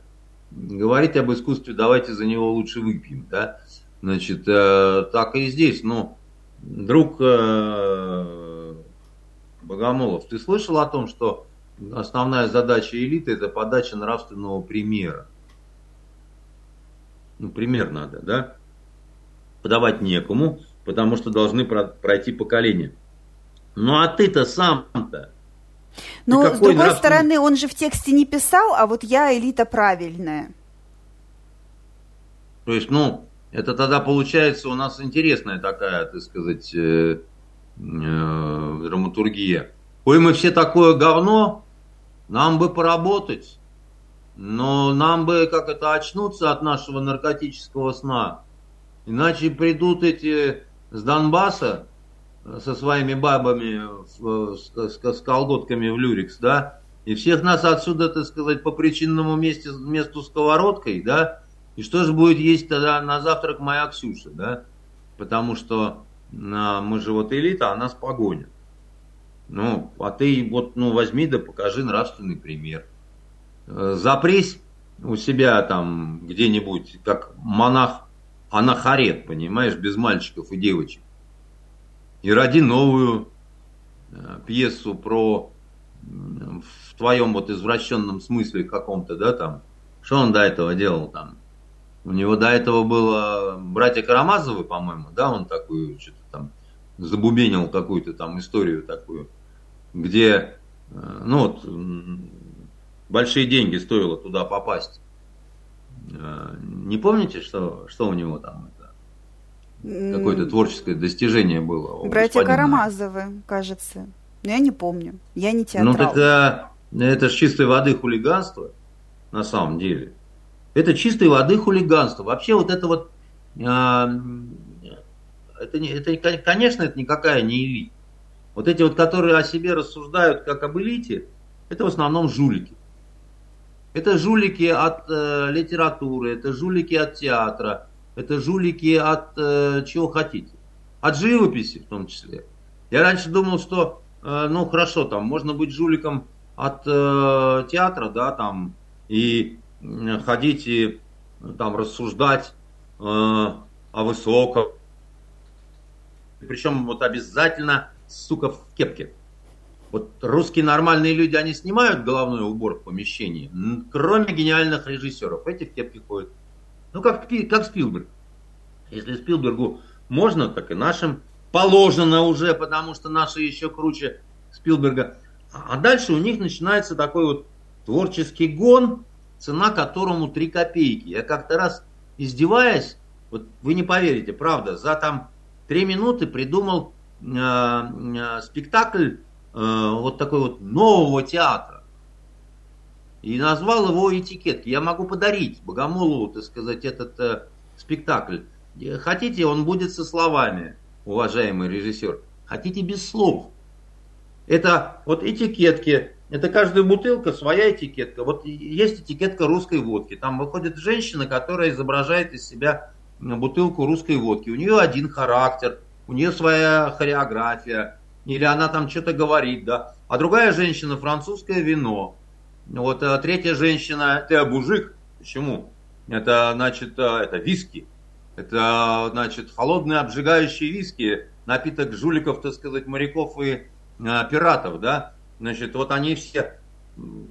говорить об искусстве, давайте за него лучше выпьем, да, значит, э, так и здесь, ну, друг э, Богомолов, ты слышал о том, что основная задача элиты это подача нравственного примера? Ну, пример надо, да? Подавать некому, потому что должны пройти поколения. Ну а ты-то сам-то. Ну, с другой нравственный... стороны, он же в тексте не писал, а вот я элита правильная. То есть, ну, это тогда получается у нас интересная такая, так сказать, э, э, драматургия. Ой, мы все такое говно, нам бы поработать, но нам бы как это очнуться от нашего наркотического сна Иначе придут эти с Донбасса э, со своими бабами с, с, с колготками в люрикс, да, и всех нас отсюда, так сказать, по причинному месте, месту сковородкой, да, и что же будет есть тогда на завтрак моя Ксюша, да, потому что а, мы же вот элита, а нас погонят. Ну, а ты вот, ну, возьми да покажи нравственный пример. Э, запрись у себя там где-нибудь, как монах анахарет, понимаешь, без мальчиков и девочек. И ради новую э, пьесу про в твоем вот извращенном смысле каком-то, да, там, что он до этого делал там? У него до этого было братья Карамазовы, по-моему, да, он такую что-то там забубенил какую-то там историю такую, где, э, ну вот, большие деньги стоило туда попасть. Э, не помните, что, что у него там? Какое-то творческое достижение было. Братья господина. Карамазовы, кажется. Но я не помню. Я не театрал. Ну, тогда это же чистой воды хулиганство, на самом деле. Это чистой воды хулиганство. Вообще вот это вот, а, это, это, конечно, это никакая не элита. Вот эти вот, которые о себе рассуждают как об элите, это в основном жулики. Это жулики от э, литературы, это жулики от театра, это жулики от э, чего хотите. От живописи в том числе. Я раньше думал, что, э, ну хорошо, там можно быть жуликом от э, театра, да, там, и э, ходить и там рассуждать э, о высоком. Причем вот обязательно, сука, в кепке. Вот русские нормальные люди, они снимают головной убор в помещении, кроме гениальных режиссеров. Эти в кепке ходят. Ну, как, как Спилберг. Если Спилбергу можно, так и нашим положено уже, потому что наши еще круче Спилберга. А дальше у них начинается такой вот творческий гон, цена которому 3 копейки. Я как-то раз издеваясь, вот вы не поверите, правда, за там 3 минуты придумал э, э, спектакль вот такой вот нового театра. И назвал его этикетки. Я могу подарить Богомолову, так сказать, этот э, спектакль. Хотите, он будет со словами, уважаемый режиссер. Хотите без слов. Это вот этикетки. Это каждая бутылка своя этикетка. Вот есть этикетка русской водки. Там выходит женщина, которая изображает из себя бутылку русской водки. У нее один характер, у нее своя хореография, или она там что-то говорит, да. А другая женщина французское вино. Вот а третья женщина, это мужик. Почему? Это, значит, а, это виски. Это, значит, холодные обжигающие виски, напиток жуликов, так сказать, моряков и а, пиратов, да. Значит, вот они все,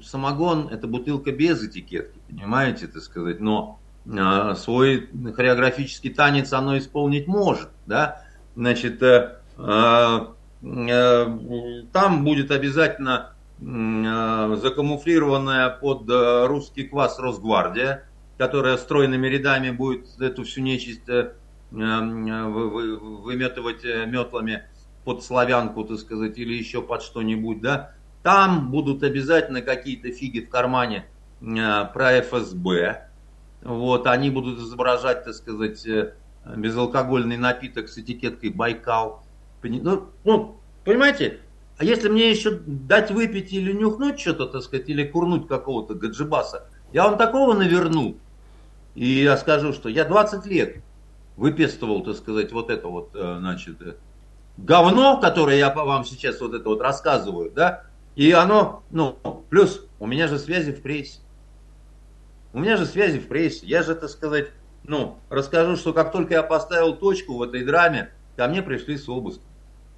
самогон, это бутылка без этикетки, понимаете, так сказать, но а, свой хореографический танец оно исполнить может, да. Значит, а, Э, там будет обязательно э, закамуфлированная под э, русский квас Росгвардия, которая стройными рядами будет эту всю нечисть выметывать метлами под славянку, так сказать, или еще под что-нибудь, да. Там будут обязательно какие-то фиги в кармане про ФСБ. Вот, они будут изображать, так сказать, безалкогольный напиток с этикеткой Байкал. Ну, ну, понимаете, а если мне еще дать выпить или нюхнуть что-то, так сказать, или курнуть какого-то гаджибаса, я вам такого наверну. И я скажу, что я 20 лет выпестовал, так сказать, вот это вот, э, значит, э, говно, которое я вам сейчас вот это вот рассказываю, да, и оно, ну, плюс у меня же связи в прессе. У меня же связи в прессе. Я же, так сказать, ну, расскажу, что как только я поставил точку в этой драме, ко мне пришли с обыском.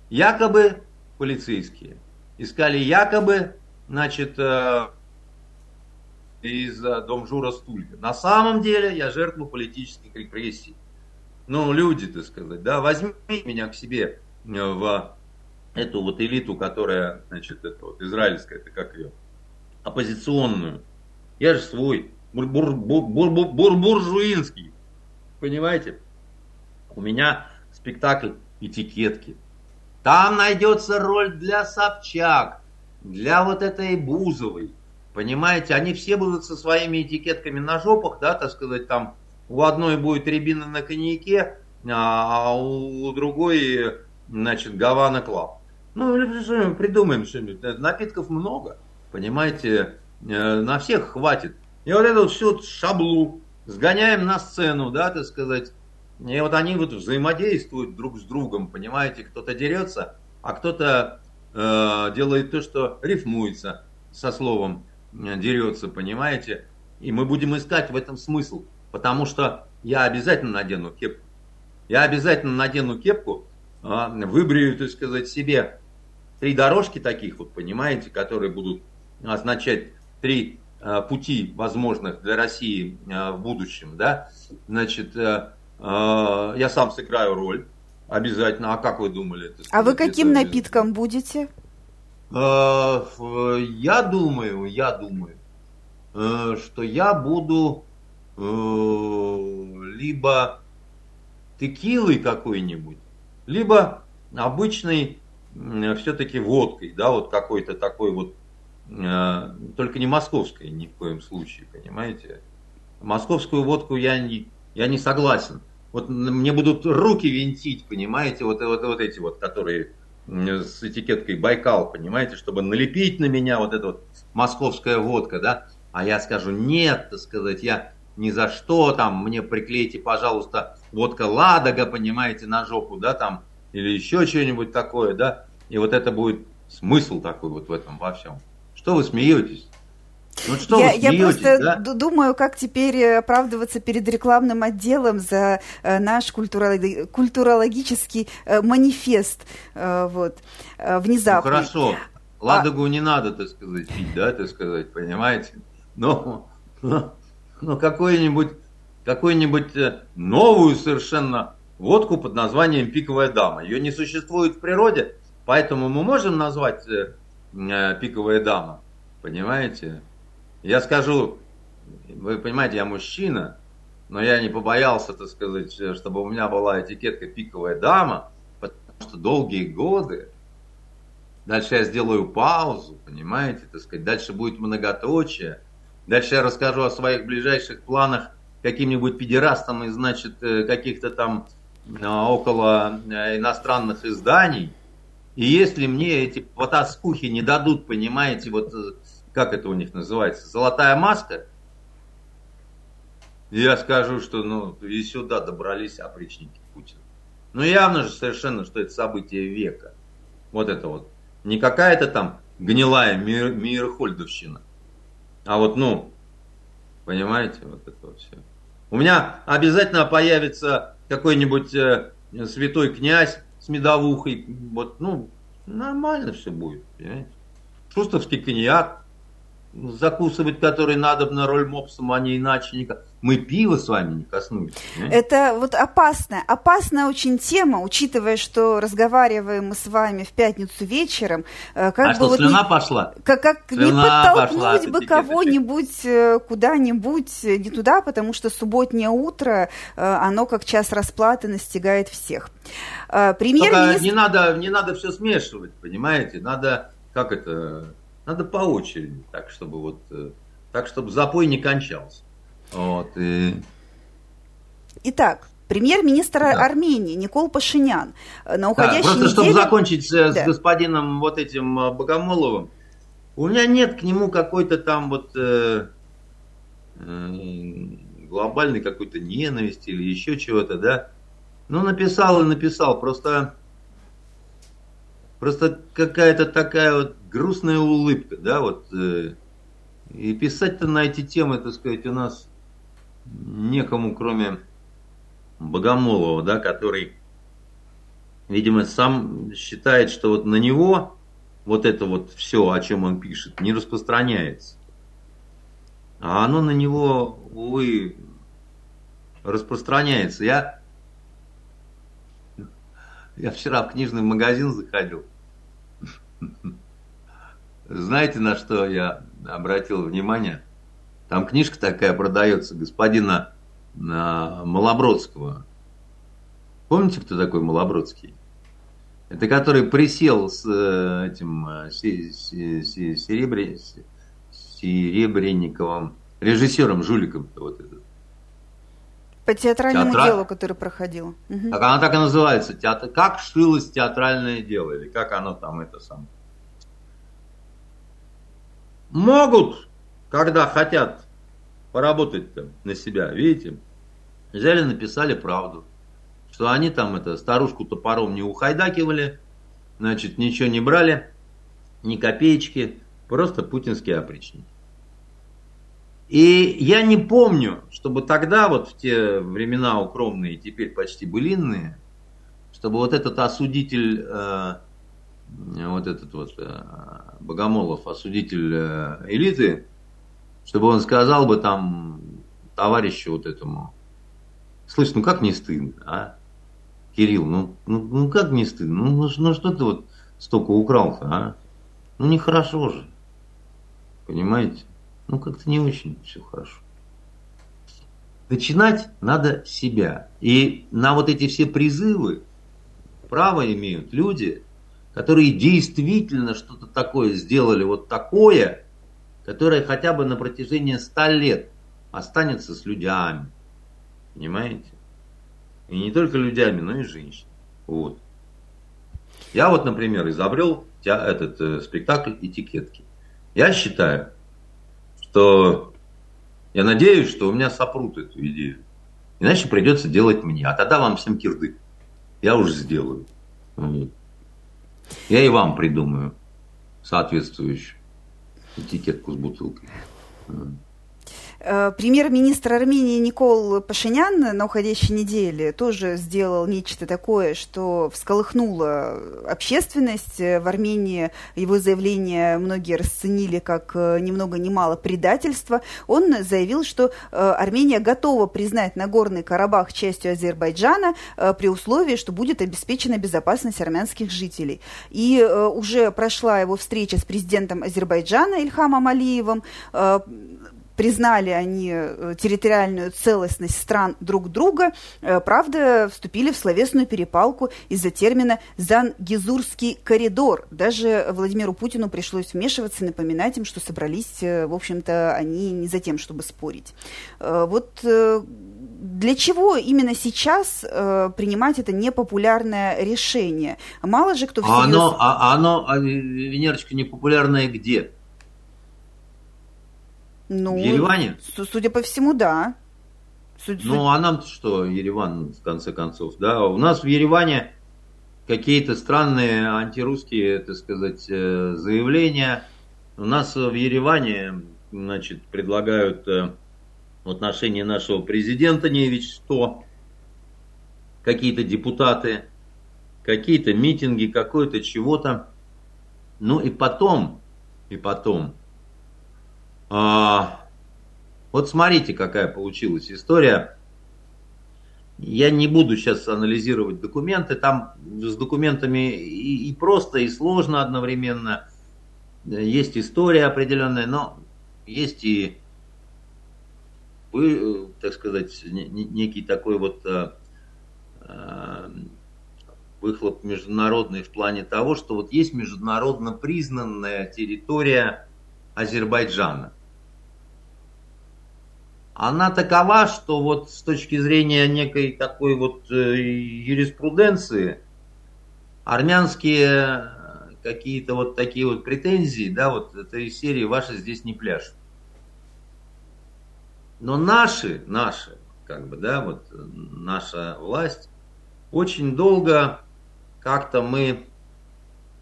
Якобы полицейские искали якобы, значит, э, из э, Домжура Стульга. На самом деле я жертва политических репрессий. Ну, люди, так сказать, да, возьми меня к себе э, в эту вот элиту, которая, значит, это вот израильская, это как ее, оппозиционную. Я же свой, бур бур бур бур бур буржуинский. Понимаете? У меня спектакль этикетки. Там найдется роль для Собчак, для вот этой Бузовой. Понимаете, они все будут со своими этикетками на жопах, да, так сказать, там у одной будет рябина на коньяке, а у другой, значит, Havana Club. Ну, придумаем что-нибудь. Напитков много, понимаете, э, на всех хватит. И вот вот все шаблу сгоняем на сцену, да, так сказать, и вот они вот взаимодействуют друг с другом, понимаете, кто-то дерется, а кто-то э, делает то, что рифмуется со словом э, дерется, понимаете. И мы будем искать в этом смысл, потому что я обязательно надену кепку. Я обязательно надену кепку, э, выбрею, так сказать, себе три дорожки таких вот, понимаете, которые будут означать три э, пути возможных для России э, в будущем, да, значит, э, а, я сам сыграю роль. Обязательно. А как вы думали? Это, а вы каким это... напитком будете? А, я думаю, я думаю, э, что я буду э, либо текилой какой-нибудь, либо обычной все-таки водкой, да, вот какой-то такой вот, э, только не московской ни в коем случае, понимаете? Московскую водку я не, я не согласен. Вот мне будут руки винтить, понимаете, вот, вот, вот эти вот, которые с этикеткой Байкал, понимаете, чтобы налепить на меня вот эта вот московская водка, да, а я скажу, нет, так сказать, я ни за что, там, мне приклейте, пожалуйста, водка Ладога, понимаете, на жопу, да, там, или еще что-нибудь такое, да, и вот это будет смысл такой вот в этом во всем. Что вы смеетесь? Ну что я, я просто да? думаю, как теперь оправдываться перед рекламным отделом за э, наш культурологи- культурологический э, манифест, э, вот, э, внезапно. Ну, хорошо, а Ладогу а... не надо, так сказать, пить, да, так сказать, понимаете? Но, но, но какой-нибудь э, новую совершенно водку под названием «Пиковая дама». Ее не существует в природе, поэтому мы можем назвать э, э, «Пиковая дама», понимаете? Я скажу, вы понимаете, я мужчина, но я не побоялся, так сказать, чтобы у меня была этикетка «пиковая дама», потому что долгие годы, дальше я сделаю паузу, понимаете, так сказать, дальше будет многоточие, дальше я расскажу о своих ближайших планах каким-нибудь педерастам из, значит, э, каких-то там э, около э, иностранных изданий, и если мне эти потаскухи не дадут, понимаете, вот как это у них называется, золотая маска, я скажу, что ну и сюда добрались опричники Путина. Ну явно же совершенно, что это событие века. Вот это вот. Не какая-то там гнилая мир, мирхольдовщина. А вот, ну, понимаете, вот это вот все. У меня обязательно появится какой-нибудь э, святой князь с медовухой. Вот, ну, нормально все будет, понимаете. Шустовский коньяк, закусывать который надо на роль мопсом, а не иначе никак. Мы пиво с вами не коснулись. Понимаете? Это вот опасная, опасная очень тема, учитывая, что разговариваем мы с вами в пятницу вечером. Э, как а бы что, вот слюна не, пошла? Как, как слюна не подтолкнуть бы кого-нибудь э, куда-нибудь не туда, потому что субботнее утро, э, оно как час расплаты настигает всех. Премьер-министр... Не надо, не надо все смешивать, понимаете? Надо, как это надо по очереди, так чтобы вот, э, так чтобы запой не кончался. Вот, и... Итак, Премьер-министр да. Армении Никол Пашинян э, на уходящей да, просто неделе... чтобы закончить да. с господином вот этим э, Богомоловым, у меня нет к нему какой-то там вот э, э, глобальной какой-то ненависти или еще чего-то, да. Ну, написал и написал, просто Просто какая-то такая вот грустная улыбка, да, вот. Э, и писать-то на эти темы, так сказать, у нас некому, кроме Богомолова, да, который, видимо, сам считает, что вот на него вот это вот все, о чем он пишет, не распространяется. А оно на него, увы, распространяется. Я я вчера в книжный магазин заходил. Знаете, на что я обратил внимание? Там книжка такая продается господина а, Малобродского. Помните, кто такой Малобродский? Это который присел с э, этим э, Серебре, Серебренниковым, режиссером, жуликом вот этот. По театральному Театра... делу, который проходил. Угу. Так она так и называется. Театр... Как шилось театральное дело? Или как оно там это самое? Могут, когда хотят поработать там на себя, видите? Взяли, написали правду. Что они там это старушку топором не ухайдакивали, значит, ничего не брали, ни копеечки, просто путинские опричники. И я не помню, чтобы тогда, вот в те времена укромные, теперь почти былинные, чтобы вот этот осудитель, э, вот этот вот э, Богомолов, осудитель э, элиты, чтобы он сказал бы там товарищу вот этому, слышь, ну как не стыдно, а? Кирилл, ну, ну, ну как не стыдно? Ну, ну, ну что ты вот столько украл-то, а? Ну нехорошо же. Понимаете? Ну как-то не очень все хорошо. Начинать надо с себя. И на вот эти все призывы право имеют люди, которые действительно что-то такое сделали, вот такое, которое хотя бы на протяжении ста лет останется с людьми. Понимаете? И не только людьми, но и женщинами. Вот. Я вот, например, изобрел этот э, спектакль «Этикетки». Я считаю, что я надеюсь, что у меня сопрут эту идею. Иначе придется делать мне. А тогда вам всем кирдык. Я уже сделаю. Я и вам придумаю соответствующую этикетку с бутылкой. Э, премьер-министр Армении Никол Пашинян на уходящей неделе тоже сделал нечто такое, что всколыхнуло общественность. В Армении его заявление многие расценили как э, ни много ни мало предательство. Он заявил, что э, Армения готова признать Нагорный Карабах частью Азербайджана при условии, что будет обеспечена безопасность армянских жителей. И уже прошла его встреча с президентом Азербайджана Ильхамом Алиевым признали они э, территориальную целостность стран друг друга, э, правда, вступили в словесную перепалку из-за термина «Зангизурский коридор». Даже Владимиру Путину пришлось вмешиваться, напоминать им, что собрались, э, в общем-то, они не за тем, чтобы спорить. Вот для чего именно сейчас э, принимать это непопулярное решение? Мало же кто всерьез... Оно, а, оно, а, Венерочка, непопулярное где? Ну, в Ереване? Судя по всему, да. Судя, ну, а нам что, Ереван, в конце концов, да? У нас в Ереване какие-то странные антирусские, так сказать, э, заявления. У нас в Ереване, значит, предлагают э, в отношении нашего президента не ведь что, какие-то депутаты, какие-то митинги, какое-то чего-то. Ну и потом, и потом, а, вот смотрите, какая получилась история. Я не буду сейчас анализировать документы. Там с документами и, и просто, и сложно одновременно. Есть история определенная, но есть и, так сказать, некий такой вот а, а, выхлоп международный в плане того, что вот есть международно признанная территория Азербайджана она такова, что вот с точки зрения некой такой вот э, юриспруденции, армянские э, какие-то вот такие вот претензии, да, вот этой серии «Ваши здесь не пляж». Но наши, наши, как бы, да, вот наша власть, очень долго как-то мы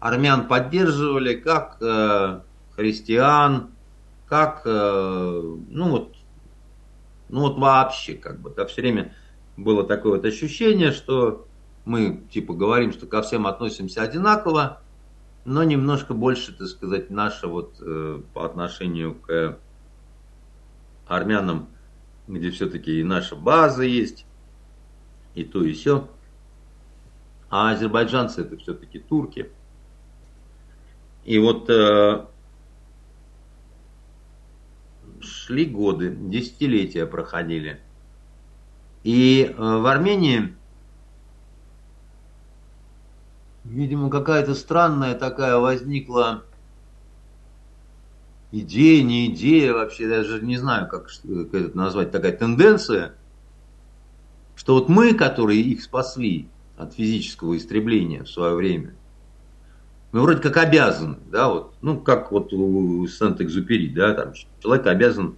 армян поддерживали как э, христиан, как, э, ну вот, ну вот вообще, как бы, да, все время было такое вот ощущение, что мы, типа, говорим, что ко всем относимся одинаково, но немножко больше, так сказать, наше вот э, по отношению к армянам, где все-таки и наша база есть, и то, и все. А азербайджанцы это все-таки турки. И вот э, шли годы, десятилетия проходили. И э, в Армении, видимо, какая-то странная такая возникла идея, не идея, вообще даже не знаю, как, как это назвать, такая тенденция, что вот мы, которые их спасли от физического истребления в свое время – мы вроде как обязаны, да, вот, ну, как вот у Сент-Экзюпери, да, там человек обязан,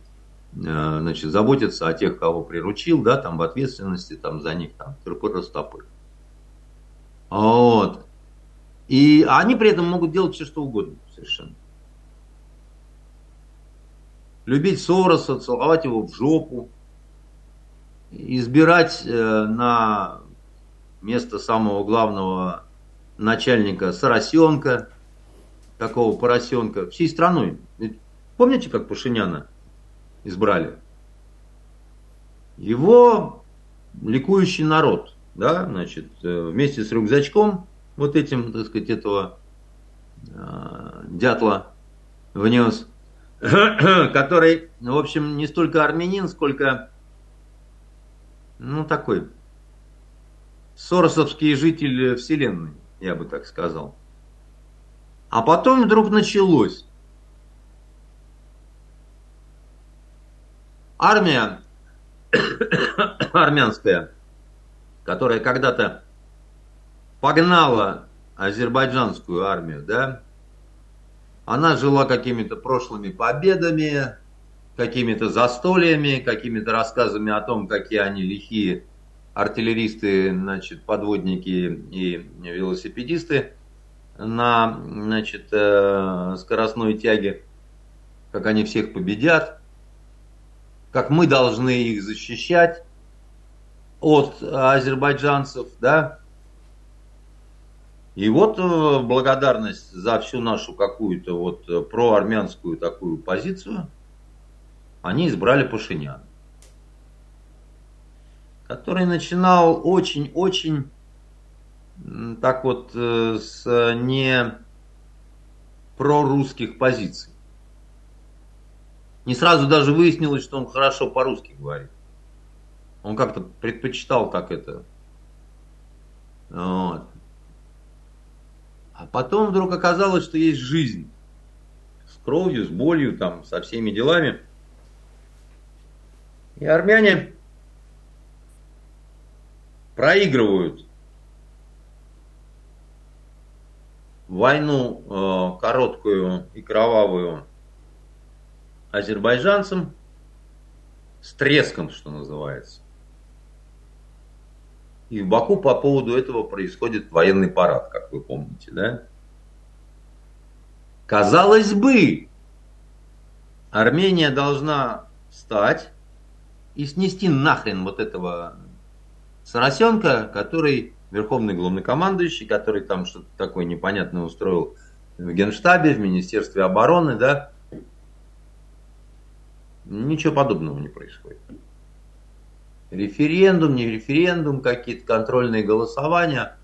э, значит, заботиться о тех, кого приручил, да, там в ответственности, там за них, там, тырпы-растопы. Вот. И они при этом могут делать все, что угодно совершенно. Любить Сороса, целовать его в жопу, избирать э, на место самого главного начальника Соросенка, такого поросенка, всей страной. Помните, как Пашиняна избрали? Его ликующий народ, да, значит, э, вместе с рюкзачком вот этим, так сказать, этого э, дятла внес, который, в общем, не столько армянин, сколько, ну, такой соросовский житель вселенной я бы так сказал. А потом вдруг началось. Армия армянская, которая когда-то погнала азербайджанскую армию, да, она жила какими-то прошлыми победами, какими-то застольями, какими-то рассказами о том, какие они лихие артиллеристы, значит, подводники и велосипедисты на, значит, э, скоростной тяге, как они всех победят, как мы должны их защищать от азербайджанцев, да, и вот э, благодарность за всю нашу какую-то вот э, проармянскую такую позицию они избрали Пашиняна, который начинал очень-очень так вот э, с не прорусских позиций. Не сразу даже выяснилось, что он хорошо по-русски говорит. Он как-то предпочитал так это. Вот. А потом вдруг оказалось, что есть жизнь. С кровью, с болью, там, со всеми делами. И армяне проигрывают войну э, короткую и кровавую азербайджанцам с треском, что называется. И в Баку по поводу этого происходит военный парад, как вы помните, да? Казалось бы, Армения должна встать и снести нахрен вот этого Соросенка, который верховный главнокомандующий, который там что-то такое непонятное устроил в Генштабе, в Министерстве обороны, да, ничего подобного не происходит. Референдум, не референдум, какие-то контрольные голосования,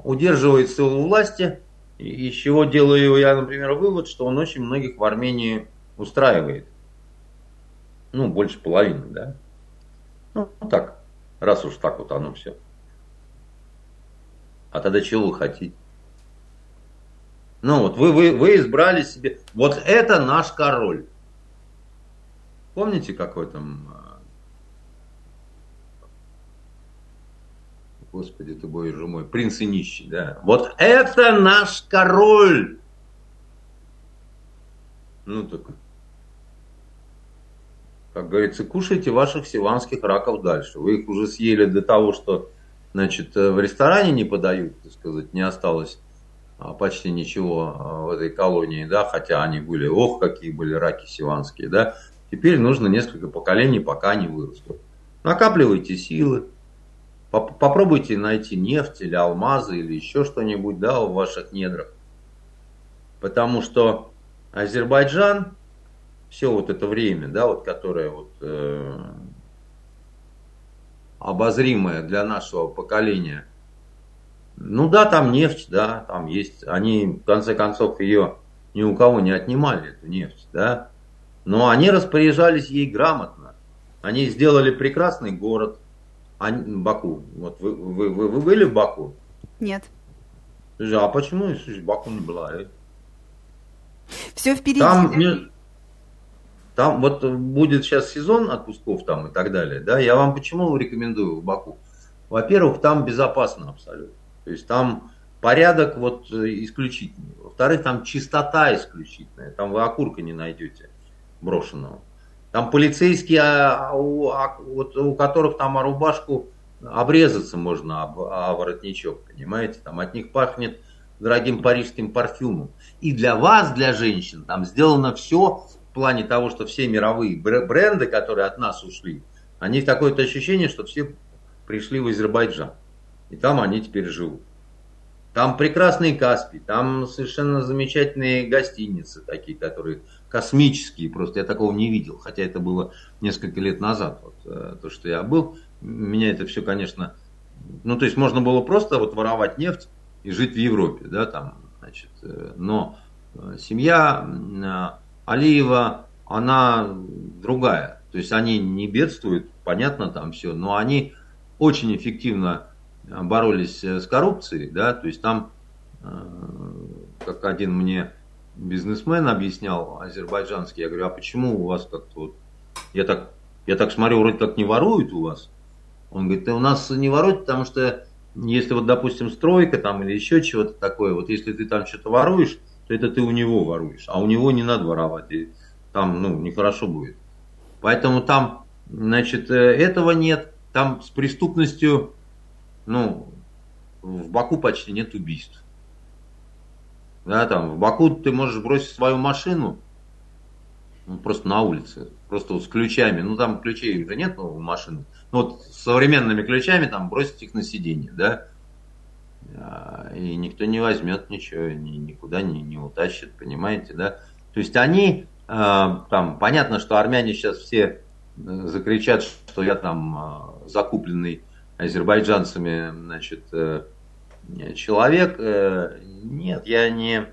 удерживает силу власти, из чего делаю я, например, вывод, что он очень многих в Армении устраивает. Ну, больше половины, да. Ну, так, раз уж так вот оно все. А тогда чего вы хотите? Ну вот, вы, вы, вы избрали себе... Вот это наш король. Помните, какой там Господи ты боже мой, принц и нищий, да. Вот это наш король. Ну так, как говорится, кушайте ваших сиванских раков дальше. Вы их уже съели до того, что, значит, в ресторане не подают, так сказать, не осталось а, почти ничего а, в этой колонии, да, хотя они были, ох, какие были раки сиванские, да. Теперь нужно несколько поколений, пока они вырастут. Накапливайте силы, Попробуйте найти нефть или алмазы или еще что-нибудь да, в ваших недрах. Потому что Азербайджан все вот это время, да, вот, которое вот, э, обозримое для нашего поколения, ну да, там нефть, да, там есть, они в конце концов ее ни у кого не отнимали, эту нефть, да, но они распоряжались ей грамотно. Они сделали прекрасный город, а, Баку. Вот вы, вы, вы, вы были в Баку? Нет. А почему Баку не была? Э? Все впереди. Там, там вот будет сейчас сезон отпусков там и так далее. Да, я вам почему рекомендую в Баку? Во-первых, там безопасно абсолютно. То есть там порядок вот исключительный. Во-вторых, там чистота исключительная. Там вы окурка не найдете брошенного. Там полицейские, а, у, а, вот, у которых там рубашку обрезаться можно а воротничок, понимаете? Там от них пахнет дорогим парижским парфюмом. И для вас, для женщин, там сделано все плане того, что все мировые бренды, которые от нас ушли, они такое-то ощущение, что все пришли в Азербайджан. И там они теперь живут. Там прекрасный Каспий, там совершенно замечательные гостиницы такие, которые космические просто. Я такого не видел, хотя это было несколько лет назад, вот, э, то, что я был. Меня это все, конечно, ну, то есть можно было просто вот воровать нефть и жить в Европе, да, там, значит, э, но э, семья Алиева, она другая. То есть они не бедствуют, понятно там все, но они очень эффективно боролись с коррупцией, да, то есть там, как один мне бизнесмен объяснял азербайджанский, я говорю, а почему у вас как-то вот, я так, я так смотрю, вроде как не воруют у вас. Он говорит, да у нас не воруют, потому что если вот, допустим, стройка там или еще чего-то такое, вот если ты там что-то воруешь, то это ты у него воруешь, а у него не надо воровать, и там, ну, нехорошо будет. Поэтому там, значит, э, этого нет, там с преступностью, ну, в Баку почти нет убийств. Да, там, в Баку ты можешь бросить свою машину, ну, просто на улице, просто вот с ключами, ну, там ключей уже нет ну, машины, ну, вот с современными ключами там бросить их на сиденье, да, и никто не возьмет ничего, ни, никуда не, не утащит, понимаете, да. То есть они, а, там, понятно, что армяне сейчас все э, закричат, что я там а, закупленный азербайджанцами, значит, э, человек. Э, нет, я не...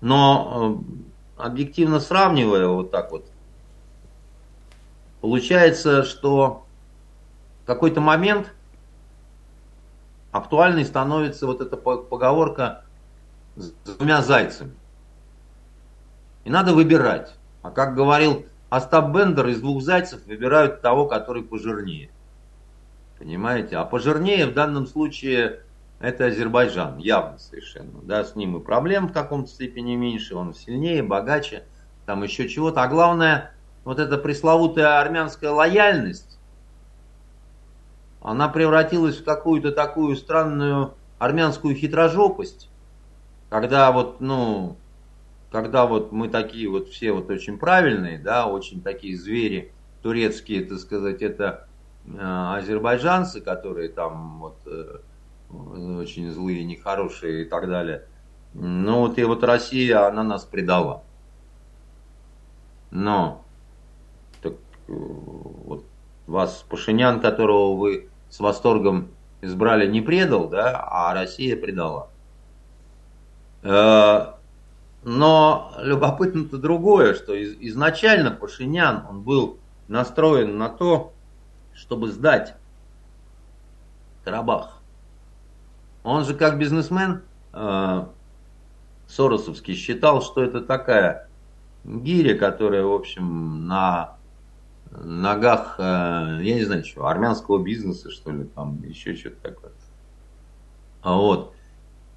Но объективно сравнивая вот так вот, получается, что в какой-то момент актуальной становится вот эта поговорка с двумя зайцами. И надо выбирать. А как говорил Остап Бендер, из двух зайцев выбирают того, который пожирнее. Понимаете? А пожирнее в данном случае это Азербайджан, явно совершенно. Да, с ним и проблем в каком-то степени меньше, он сильнее, богаче, там еще чего-то. А главное, вот эта пресловутая армянская лояльность, она превратилась в какую-то такую странную армянскую хитрожопость, когда вот, ну, когда вот мы такие вот все вот очень правильные, да, очень такие звери турецкие, так сказать, это э, азербайджанцы, которые там вот э, очень злые, нехорошие и так далее. Ну вот и вот Россия, она нас предала. Но так, э, вот вас Пашинян, которого вы с восторгом избрали, не предал, да, а Россия предала. Э, но любопытно-то другое, что изначально Пашинян, он был настроен на то, чтобы сдать Карабах. Он же как бизнесмен э, Соросовский считал, что это такая гиря, которая, в общем, на ногах, э, я не знаю, что, армянского бизнеса, что ли, там еще что-то такое. А вот.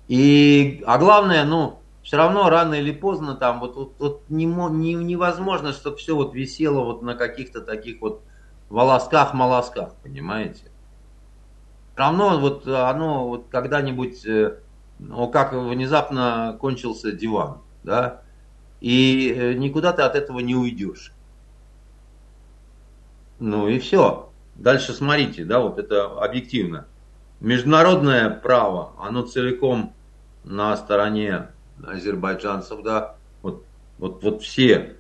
И, а главное, ну, все равно рано или поздно там вот, вот, вот не, не, невозможно, чтобы все вот висело вот на каких-то таких вот волосках-молосках, понимаете? равно вот оно вот когда-нибудь, э, ну, как внезапно кончился диван, да, и э, никуда ты от этого не уйдешь. Ну и все. Дальше смотрите, да, вот это объективно. Международное право, оно целиком на стороне азербайджанцев, да, вот, вот, вот все,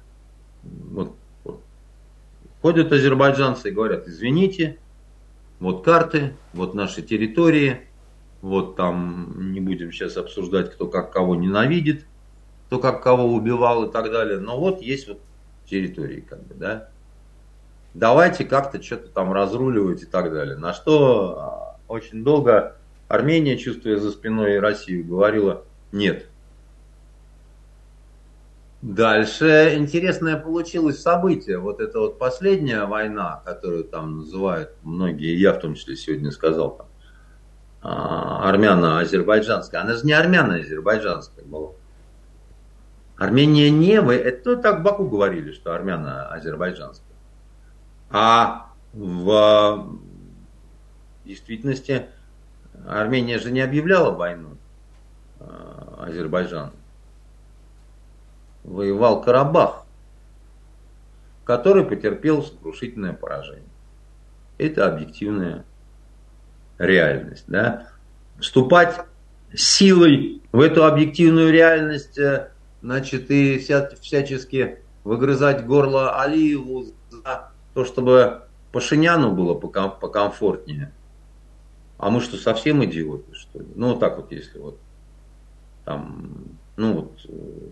вот, вот, ходят азербайджанцы и говорят, извините, вот карты, вот наши территории, вот там не будем сейчас обсуждать, кто как кого ненавидит, кто как кого убивал и так далее. Но вот есть вот территории, как бы, да. Давайте как-то что-то там разруливать и так далее. На что а, очень долго Армения, чувствуя за спиной Россию, говорила нет. Дальше интересное получилось событие. Вот это вот последняя война, которую там называют многие, я в том числе сегодня сказал, там, а, армяно-азербайджанская. Она же не армяно-азербайджанская была. Армения не вы, это ну, так в Баку говорили, что армяно-азербайджанская. А в действительности Армения же не объявляла войну а, Азербайджану воевал Карабах, который потерпел сокрушительное поражение. Это объективная реальность. Да? Вступать силой в эту объективную реальность, э, значит, и вся, всячески выгрызать горло Алиеву за то, чтобы Пашиняну было покомфортнее. А мы что, совсем идиоты, что ли? Ну, вот так вот, если вот там, ну вот, э,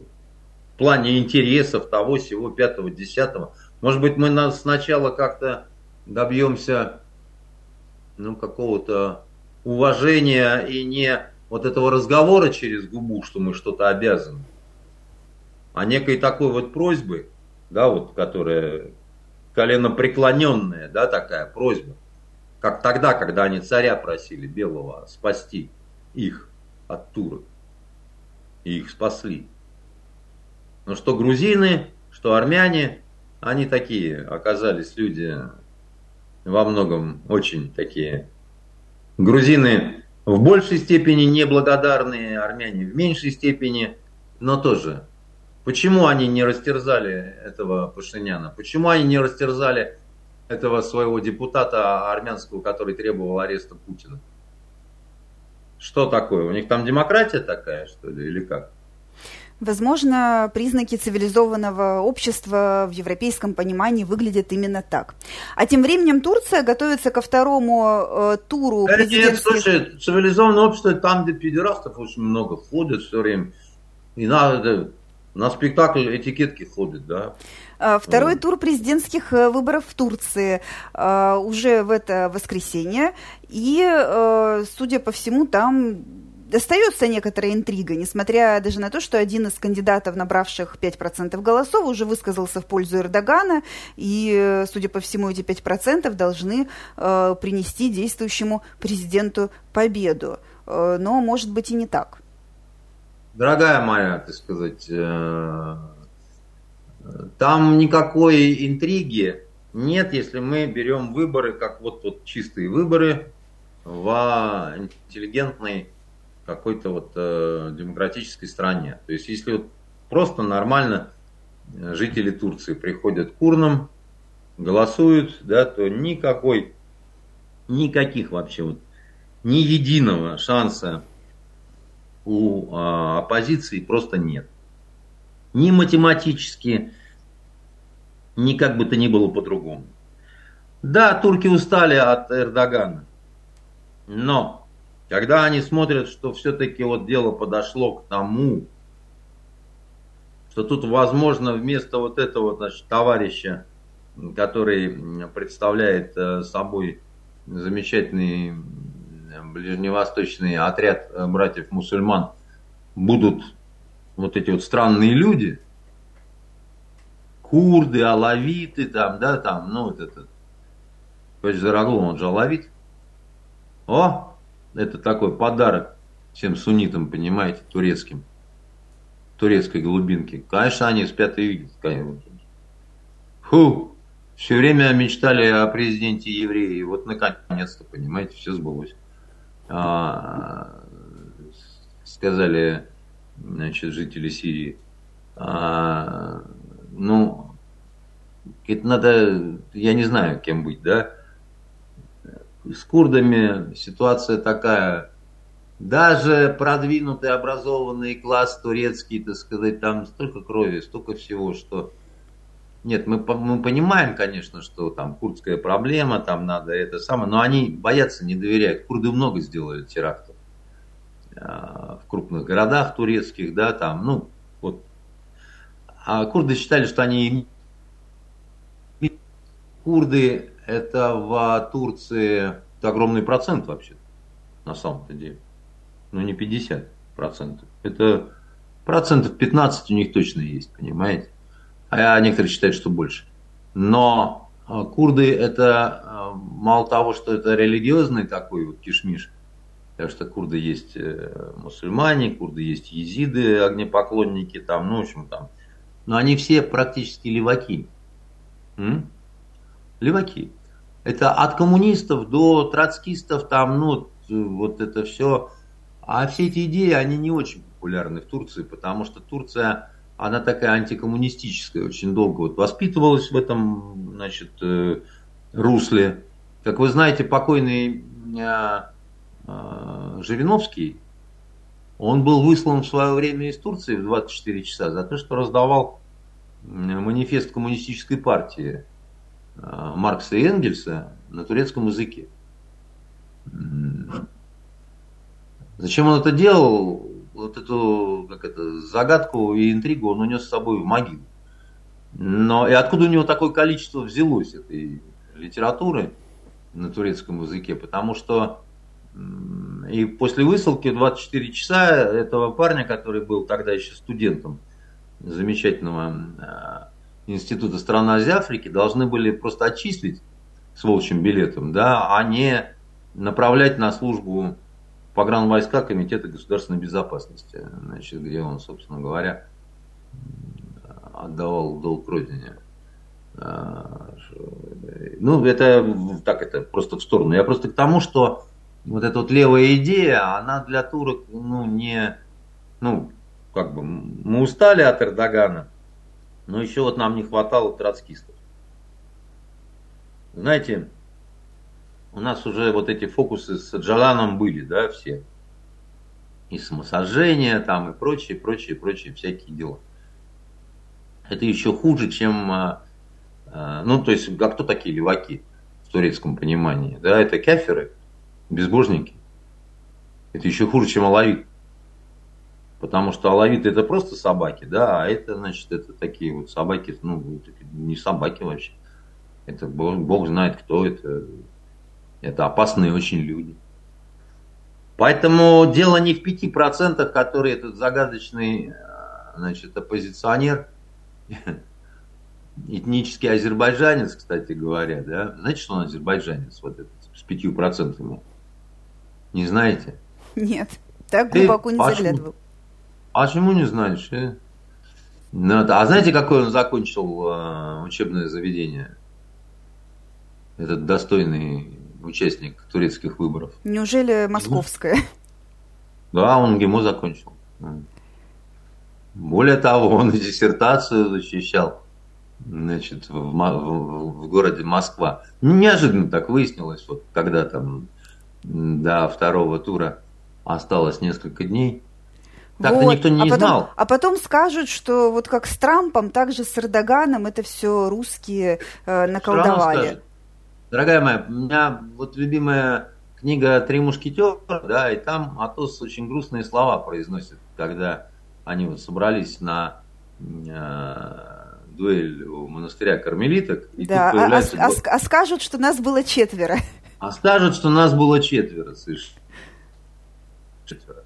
плане интересов того, всего, пятого, десятого. Может быть, мы сначала как-то добьемся ну, какого-то уважения и не вот этого разговора через губу, что мы что-то обязаны, а некой такой вот просьбы, да, вот, которая колено преклоненная, да, такая просьба. как тогда, когда они царя просили белого спасти их от турок. И их спасли. Но что грузины, что армяне, они такие оказались люди во многом очень такие. Грузины в большей степени неблагодарные, армяне в меньшей степени, но тоже. Почему они не растерзали этого Пашиняна? Почему они не растерзали этого своего депутата армянского, который требовал ареста Путина? Что такое? У них там демократия такая, что ли, или как? Возможно, признаки цивилизованного общества в европейском понимании выглядят именно так. А тем временем Турция готовится ко второму э, туру да, президентских... Нет, слушай, цивилизованное общество там, где педерастов очень много ходят все время. И надо на спектакль этикетки ходят, да. А, второй тур президентских э, выборов в Турции а, уже в это воскресенье. И, э, судя по всему, там остается некоторая интрига, несмотря даже на то, что один из кандидатов, набравших 5% голосов, уже высказался в пользу Эрдогана, и, судя по всему, эти 5% должны э, принести действующему президенту победу. Э, но, может быть, и не так. Дорогая моя, так сказать, э, там никакой интриги нет, если мы берем выборы, как вот, вот чистые выборы в интеллигентной какой-то вот э, демократической стране. То есть если вот просто нормально э, жители Турции приходят к урнам, голосуют, да, то никакой, никаких вообще вот, ни единого шанса у э, оппозиции просто нет. Ни математически, ни как бы то ни было по-другому. Да, турки устали от Эрдогана, но когда они смотрят, что все-таки вот дело подошло к тому, что тут, возможно, вместо вот этого значит, товарища, который представляет э, собой замечательный ближневосточный отряд э, братьев-мусульман, будут вот эти вот странные люди, курды, алавиты, там, да, там, ну, вот этот, Павел Зараглов, он же алавит. О, это такой подарок всем суннитам, понимаете, турецким. Турецкой глубинки. Конечно, они спят и видят. Конечно. Фу, все время мечтали о президенте евреи. Вот наконец-то, понимаете, все сбылось. А, сказали, значит, жители Сирии. А, ну, это надо, я не знаю, кем быть, да? с курдами ситуация такая. Даже продвинутый образованный класс турецкий, так сказать, там столько крови, столько всего, что... Нет, мы, мы понимаем, конечно, что там курдская проблема, там надо это самое, но они боятся, не доверяют. Курды много сделали терактов а, в крупных городах турецких, да, там, ну, вот. А курды считали, что они... Курды это в Турции это огромный процент вообще, на самом-то деле. Ну, не 50 процентов. Это процентов 15 у них точно есть, понимаете? А некоторые считают, что больше. Но а, курды это а, мало того, что это религиозный такой вот кишмиш, так что курды есть э, мусульмане, курды есть езиды, огнепоклонники, там, ну, в общем, там. Но они все практически леваки. М? Леваки. Это от коммунистов до троцкистов, там, ну, вот это все. А все эти идеи, они не очень популярны в Турции, потому что Турция, она такая антикоммунистическая, очень долго вот воспитывалась в этом, значит, э, русле. Как вы знаете, покойный э, э, Жириновский, он был выслан в свое время из Турции в 24 часа за то, что раздавал манифест коммунистической партии Маркса и Энгельса на турецком языке. Зачем он это делал? Вот эту как это, загадку и интригу он унес с собой в могилу. Но и откуда у него такое количество взялось этой литературы на турецком языке? Потому что и после высылки 24 часа этого парня, который был тогда еще студентом замечательного э, Института стран Азии Африки должны были просто отчислить с волчьим билетом, да, а не направлять на службу погранвойска Комитета государственной безопасности, значит, где он, собственно говоря, отдавал долг родине. А, ну, это так, это просто в сторону. Я просто к тому, что вот эта вот левая идея, она для турок, ну, не, ну, как бы, мы устали от Эрдогана, но еще вот нам не хватало троцкистов. Знаете, у нас уже вот эти фокусы с Джаланом были, да, все. И самосожжение там, и прочие, прочие, прочие всякие дела. Это еще хуже, чем, а, а, ну, то есть, а кто такие леваки в турецком понимании? Да, это каферы, безбожники. Это еще хуже, чем алавит. Потому что алавиты это просто собаки, да, а это, значит, это такие вот собаки, ну, не собаки вообще. Это Бог, Бог знает, кто это. Это опасные очень люди. Поэтому дело не в пяти процентах, которые этот загадочный значит, оппозиционер, этнический азербайджанец, кстати говоря, да, знаете, что он азербайджанец, вот этот, с пятью процентами? Не знаете? Нет, так глубоко Ты, не заглядывал. А почему не знаешь? Э? Ну, а знаете, какое он закончил э, учебное заведение? Этот достойный участник турецких выборов. Неужели московское? Да, он ГИМО закончил. Более того, он диссертацию защищал значит, в, в, в городе Москва. Неожиданно так выяснилось, вот когда там до второго тура осталось несколько дней. Так-то вот. никто не а потом, знал. А потом скажут, что вот как с Трампом, так же с Эрдоганом это все русские э, наколдовали. Дорогая моя, у меня вот любимая книга «Три мушкетера», да, и там Атос очень грустные слова произносит, когда они вот собрались на э, дуэль у монастыря кармелиток. И да, тут а, появляется... а, а, а скажут, что нас было четверо. А скажут, что нас было четверо, слышишь? Четверо.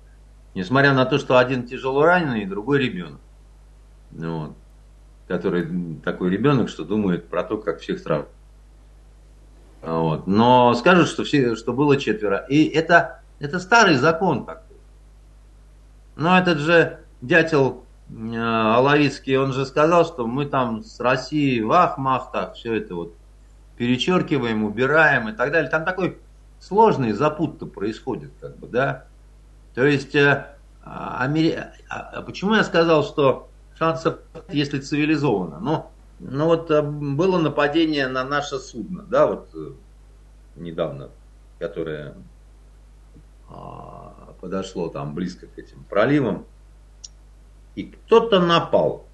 Несмотря на то, что один тяжело раненый, другой ребенок. Ну, вот. Который такой ребенок, что думает про то, как всех сразу. Вот. Но скажут, что, все, что было четверо. И это, это старый закон такой. Но этот же дятел э, Алавицкий, он же сказал, что мы там с Россией в ах-мах так все это вот перечеркиваем, убираем и так далее. Там такой сложный запут-то происходит, как бы, да. То есть, э, Амери... А, а почему я сказал, что шансов, если цивилизованно? Ну, ну вот э, было нападение на наше судно, да, вот э, недавно, которое а, подошло там близко к этим проливам, и кто-то напал.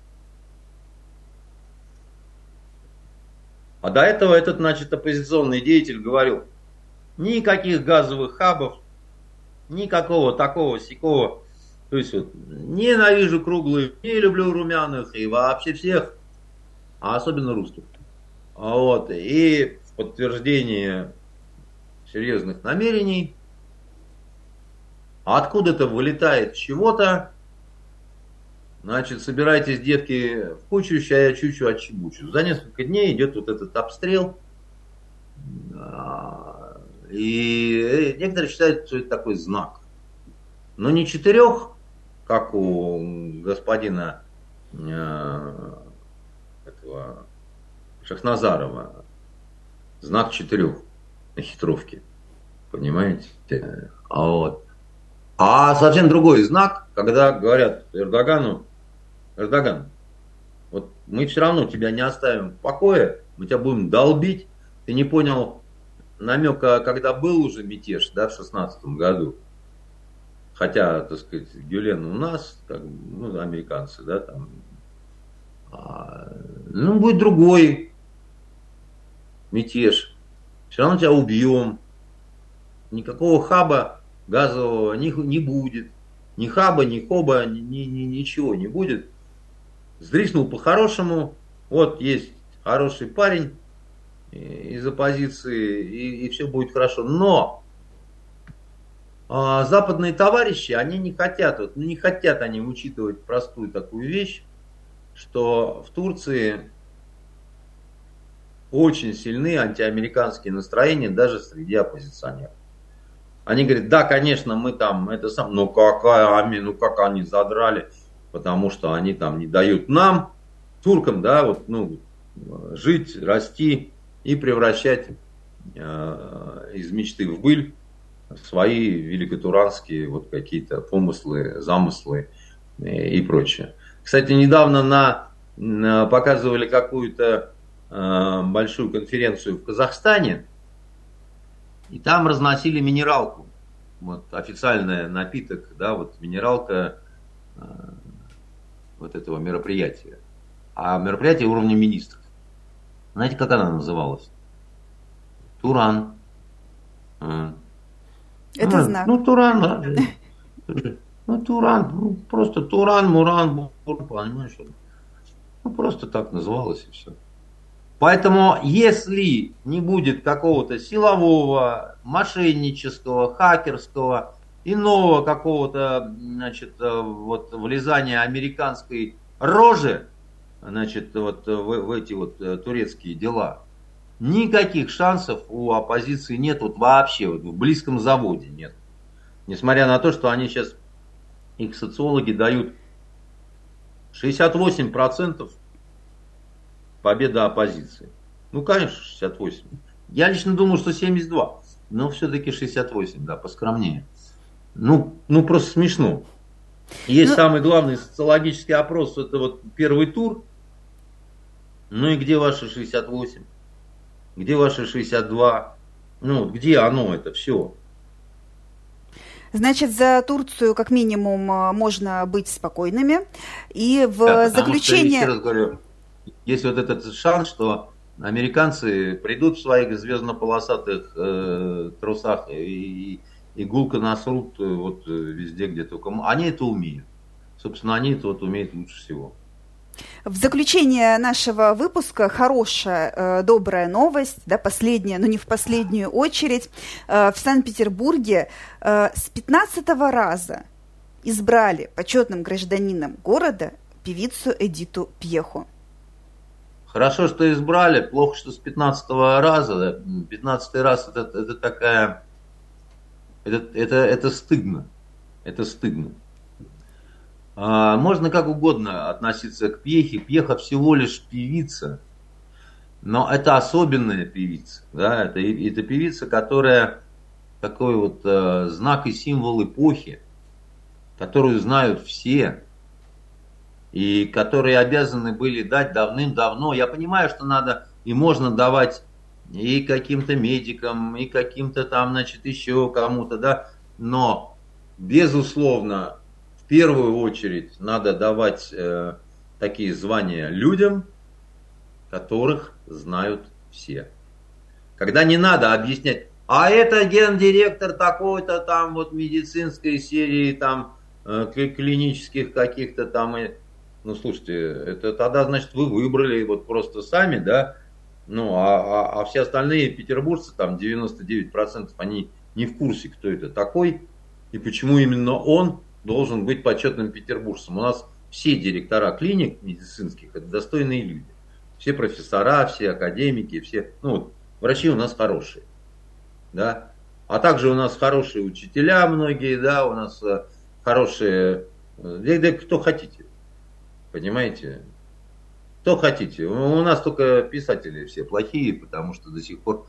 А до этого этот, значит, оппозиционный деятель говорил, никаких газовых хабов, никакого такого сякого. То есть вот ненавижу круглых, не люблю румяных и вообще всех а особенно русских. Вот. И в подтверждение серьезных намерений откуда-то вылетает чего-то, значит, собирайтесь, детки, в кучу, ща я чучу отчебучу. За несколько дней идет вот этот обстрел, и некоторые считают, что это такой знак. Но не четырех, как у господина э, этого Шахназарова. Знак четырех на хитровке. Понимаете? А вот. А совсем другой знак, когда говорят Эрдогану, Эрдоган, вот мы все равно тебя не оставим в покое, мы тебя будем долбить. Ты не понял намека, когда был уже мятеж, да, в шестнадцатом году. Хотя, так сказать, Гюлен у нас, как, ну, американцы, да, там ну, будет другой мятеж. Все равно тебя убьем. Никакого хаба газового не, не будет. Ни хаба, ни хоба, ни, ни, ни, ничего не будет. Сдриснул по-хорошему. Вот есть хороший парень из оппозиции, и, и все будет хорошо. Но а, западные товарищи, они не хотят, вот, не хотят они учитывать простую такую вещь, что в Турции очень сильны антиамериканские настроения даже среди оппозиционеров. Они говорят, да, конечно, мы там, это сам, ну какая, ну как они задрали, потому что они там не дают нам, туркам, да, вот, ну, жить, расти и превращать э, из мечты в быль свои великотуранские вот какие-то помыслы, замыслы э, и прочее. Кстати, недавно на, на показывали какую-то э, большую конференцию в Казахстане, и там разносили минералку. Вот официальный напиток, да, вот минералка э, вот этого мероприятия. А мероприятие уровня министров. Знаете, как она называлась? Туран. Это ну, знак. Ну, Туран, да. Ну, Туран, ну, просто Туран, Муран, понимаешь? Ну, просто так называлось и все. Поэтому, если не будет какого-то силового, мошеннического, хакерского, иного какого-то, значит, э, вот влезания американской рожи, значит, вот в, в эти вот э, турецкие дела, никаких шансов у оппозиции нет вот вообще, вот в близком заводе нет. Несмотря на то, что они сейчас, их социологи дают 68% победа оппозиции. Ну, конечно, 68. Я лично думаю, что 72, но все-таки 68, да, поскромнее. Ну, ну просто смешно. Есть ну... самый главный социологический опрос, это вот первый тур. Ну и где ваши 68? Где ваши 62? Ну, где оно это все? Значит, за Турцию как минимум э, можно быть спокойными. И в да, заключение... Что, еще раз говорю, есть вот этот шанс, что американцы придут в своих звездно-полосатых э, трусах и, и гулко насрут э, вот э, везде, где только... Они это умеют. Собственно, они это вот умеют лучше всего. В заключение нашего выпуска хорошая, э, добрая новость, да, последняя, но не в последнюю очередь. Э, в Санкт-Петербурге э, с 15 раза избрали почетным гражданином города певицу Эдиту Пьеху. Хорошо, что избрали, плохо, что с 15 раза. 15 раз это, это такая... Это, это, это стыдно. Это стыдно. А, можно как угодно относиться к Пьехе. Пьеха всего лишь певица. Но это особенная певица. Да? Это, это певица, которая такой вот э, знак и символ эпохи, которую знают все и которые обязаны были дать давным-давно. Я понимаю, что надо и можно давать и каким-то медикам, и каким-то там, значит, еще кому-то, да, но, безусловно, первую очередь надо давать э, такие звания людям, которых знают все. Когда не надо объяснять, а это гендиректор такой-то там вот медицинской серии, там э, клинических каких-то там ну, слушайте, это тогда, значит, вы выбрали вот просто сами, да, ну, а, а, а все остальные петербуржцы, там 99%, они не в курсе, кто это такой, и почему именно он должен быть почетным петербуржцем. У нас все директора клиник медицинских, это достойные люди. Все профессора, все академики, все, ну, врачи у нас хорошие, да. А также у нас хорошие учителя многие, да, у нас э, хорошие, э, да, да кто хотите. Понимаете? Кто хотите. У нас только писатели все плохие, потому что до сих пор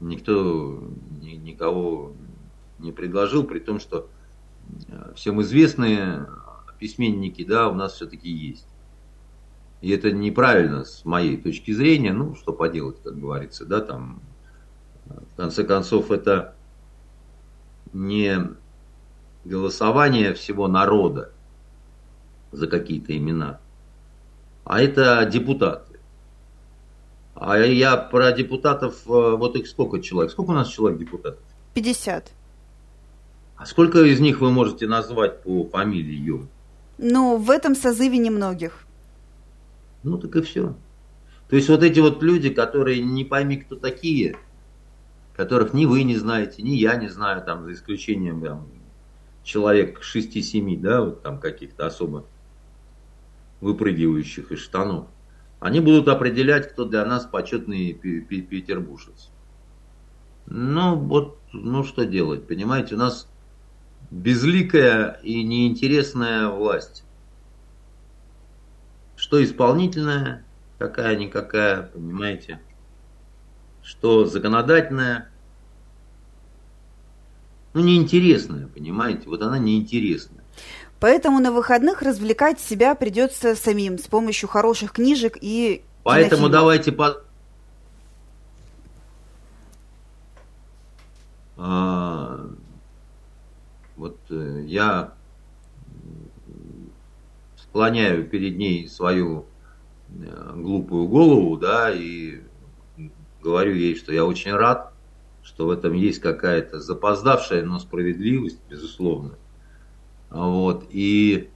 никто ни, никого не предложил, при том, что всем известные письменники, да, у нас все-таки есть. И это неправильно с моей точки зрения, ну, что поделать, как говорится, да, там, в конце концов, это не голосование всего народа за какие-то имена, а это депутаты. А я про депутатов, э, вот их сколько человек? Сколько у нас человек депутатов? 50. А сколько из них вы можете назвать по фамилии? Ну, в этом созыве немногих. Ну, так и все. То есть вот эти вот люди, которые не пойми, кто такие, которых ни вы не знаете, ни я не знаю, там, за исключением там, человек 6-7, да, вот там каких-то особо выпрыгивающих из штанов. Они будут определять, кто для нас почетный петербуржец. Ну, вот, ну что делать, понимаете, у нас безликая и неинтересная власть. Что исполнительная, какая-никакая, понимаете, что законодательная, ну, неинтересная, понимаете, вот она неинтересная. Поэтому на выходных развлекать себя придется самим с помощью хороших книжек и Поэтому кинофильмов. давайте по... А, вот э, я склоняю перед ней свою э, глупую голову, да, и говорю ей, что я очень рад, что в этом есть какая-то запоздавшая, но справедливость, безусловно. Вот, и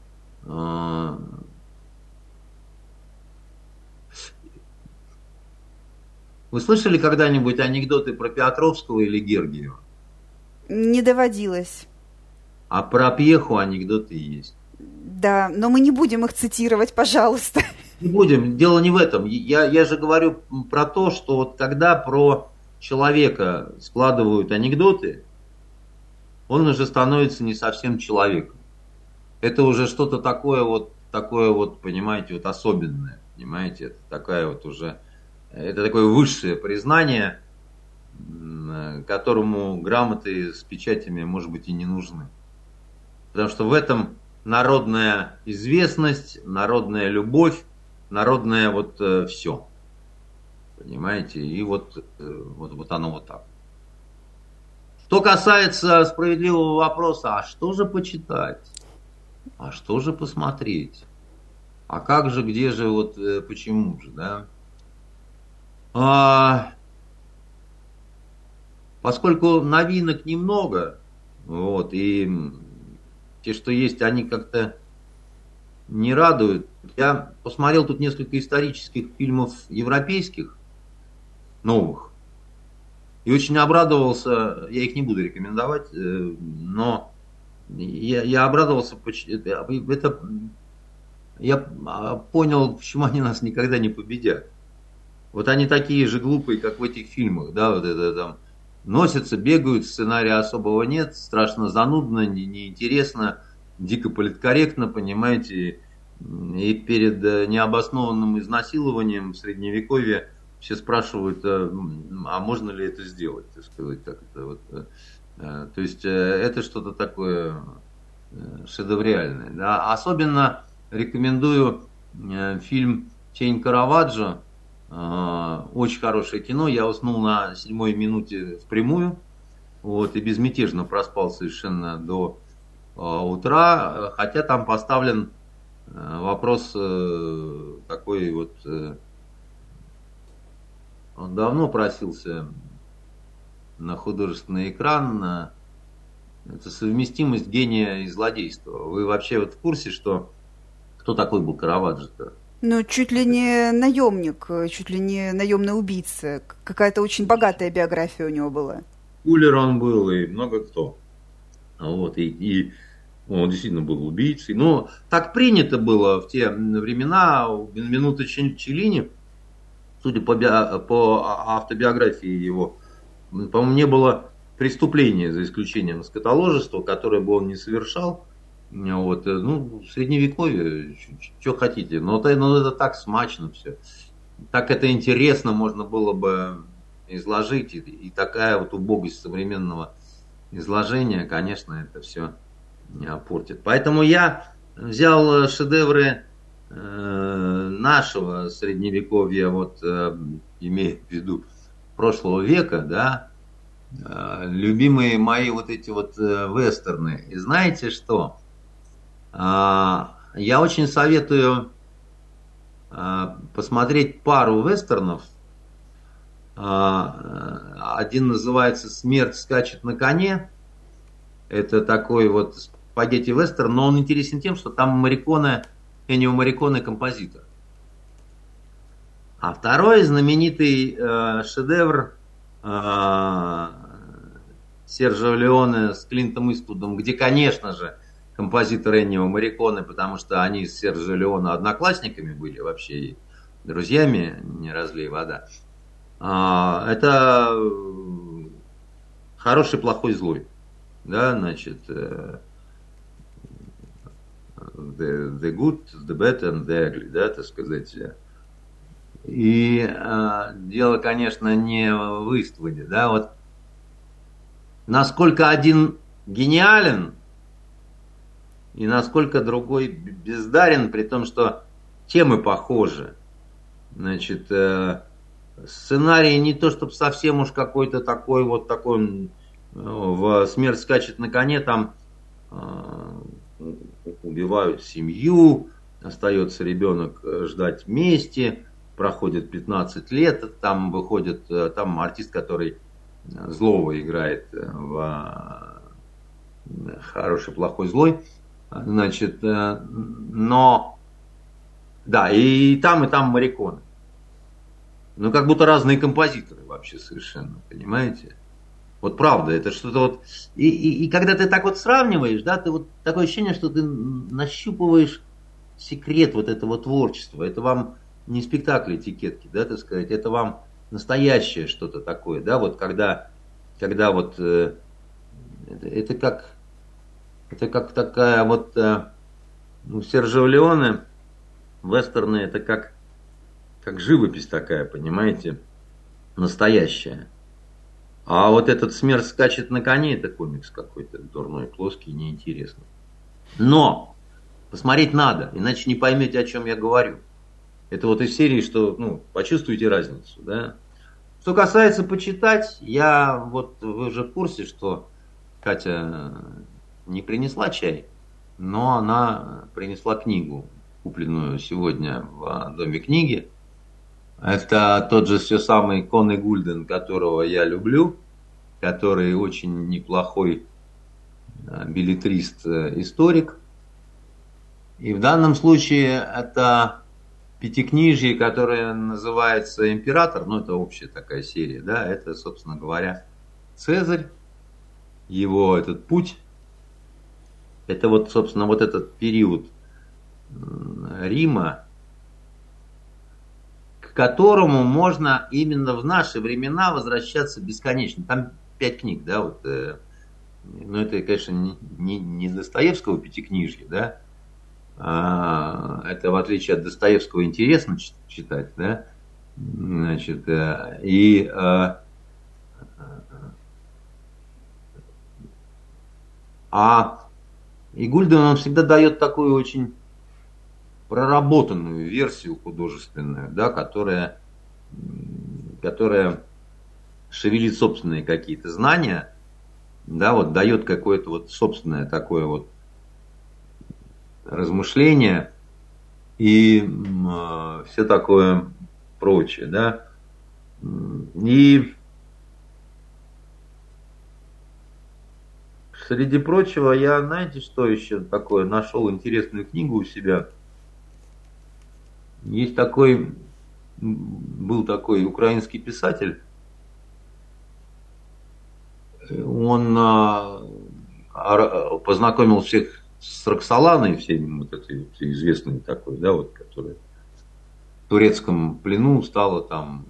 э, вы слышали когда-нибудь анекдоты про Петровского или Гергиева? Не доводилось. А про Пьеху анекдоты есть. Да, но мы не будем их цитировать, пожалуйста. Не будем. Дело не в этом. Я, я же говорю про то, что вот когда про человека складывают анекдоты, он уже становится не совсем человеком. Это уже что-то такое вот, такое вот, понимаете, вот особенное. Понимаете, это такая вот уже, это такое высшее признание, которому грамоты с печатями, может быть, и не нужны. Потому что в этом народная известность, народная любовь, народное вот э, все. Понимаете? И вот, э, вот, вот оно вот так. Что касается справедливого вопроса, а что же почитать? А что же посмотреть? А как же, где же, вот э, почему же, да? А, поскольку новинок немного, вот, и те, что есть, они как-то не радуют. Я посмотрел тут несколько исторических фильмов европейских, новых, и очень обрадовался, я их не буду рекомендовать, э, но я, я обрадовался, это, я понял, почему они нас никогда не победят. Вот они такие же глупые, как в этих фильмах, да, вот это там, носятся, бегают, сценария особого нет, страшно занудно, неинтересно, дико политкорректно, понимаете, и перед э, необоснованным изнасилованием в Средневековье все спрашивают, а, а можно ли это сделать, так сказать, как это вот. Э, то есть это что-то такое шедевриальное. Да? Особенно рекомендую фильм «Тень Караваджо», очень хорошее кино. Я уснул на седьмой минуте в прямую. Вот, и безмятежно проспал совершенно до а, утра. Хотя там поставлен а, вопрос э, такой вот... Э, он давно просился на художественный экран. Это совместимость гения и злодейства. Вы вообще вот в курсе, что кто такой был Караваджо-то? Ну, чуть ли не наемник, чуть ли не наемный убийца. Какая-то очень богатая биография у него была. Кулер он был, и много кто. Вот, и, и он действительно был убийцей. Но так принято было в те времена, минуты Челлини, судя по, био, по автобиографии его, по-моему, не было преступления, за исключением скотоложества, которое бы он не совершал. Вот, э, ну, средневековье, что хотите, но это, но это так смачно все. Так это интересно можно было бы изложить, и, и такая вот убогость современного изложения, конечно, это все портит. Поэтому я взял шедевры э, нашего средневековья, вот э, имея в виду прошлого века, да, э, любимые мои вот эти вот э, вестерны. И знаете что? А, я очень советую а, посмотреть пару вестернов. А, один называется «Смерть скачет на коне». Это такой вот спагетти вестерн, но он интересен тем, что там Мариконе, Энио Мариконе композитор. А второй знаменитый э, шедевр э, Сержа Леоне с Клинтом Иствудом, где, конечно же, композитор Эннио Мариконы, потому что они с Серджио Леоне одноклассниками были вообще. друзьями, не разлей вода. А, это хороший, плохой, злой. Да, значит, э, the, the good, the bad and the ugly, да, так сказать. И э, дело, конечно, не в истводе, да, вот насколько один гениален и насколько другой бездарен, при том, что темы похожи. Значит, э, сценарий не то, чтобы совсем уж какой-то такой вот такой э, в «Смерть скачет на коне», там э, убивают семью, остается ребенок ждать вместе, проходит 15 лет, там выходит, там артист, который злого играет в хороший, плохой, злой, значит, но, да, и там, и там мариконы. Ну, как будто разные композиторы вообще совершенно, понимаете? Вот правда, это что-то вот... И, и, и когда ты так вот сравниваешь, да, ты вот такое ощущение, что ты нащупываешь секрет вот этого творчества. Это вам не спектакль этикетки, да, так сказать, это вам настоящее что-то такое, да, вот когда, когда вот э, это, это как это как такая вот э, ну, Сержио Леоне, вестерны, это как как живопись такая, понимаете, настоящая. А вот этот смерть скачет на коне, это комикс какой-то дурной, плоский, неинтересный. Но посмотреть надо, иначе не поймете, о чем я говорю. Это вот из серии, что, ну, почувствуйте разницу, да. Что касается почитать, я вот, вы уже в курсе, что Катя не принесла чай, но она принесла книгу, купленную сегодня в Доме книги. Это тот же все самый Коне Гульден, которого я люблю, который очень неплохой э, билетрист-историк. Э, И в данном случае это пятикнижие, которое называется «Император», ну это общая такая серия, да, это, собственно говоря, Цезарь, его этот путь, это вот, собственно, вот этот период Рима, которому можно именно в наши времена возвращаться бесконечно. Там пять книг, да, вот. Э, ну, это, конечно, не, не, не Достоевского пятикнижья, да. А, это, в отличие от Достоевского, интересно читать, да. Значит, э, и э, а и Гульден, он всегда дает такую очень проработанную версию художественную, да, которая, которая шевелит собственные какие-то знания, да, вот дает какое-то вот собственное такое вот размышление и э, все такое прочее, да. И среди прочего я, знаете, что еще такое, нашел интересную книгу у себя – есть такой, был такой украинский писатель, он а, познакомил всех с Роксоланой, всеми вот этой известной такой, да, вот, которая в турецком плену стала там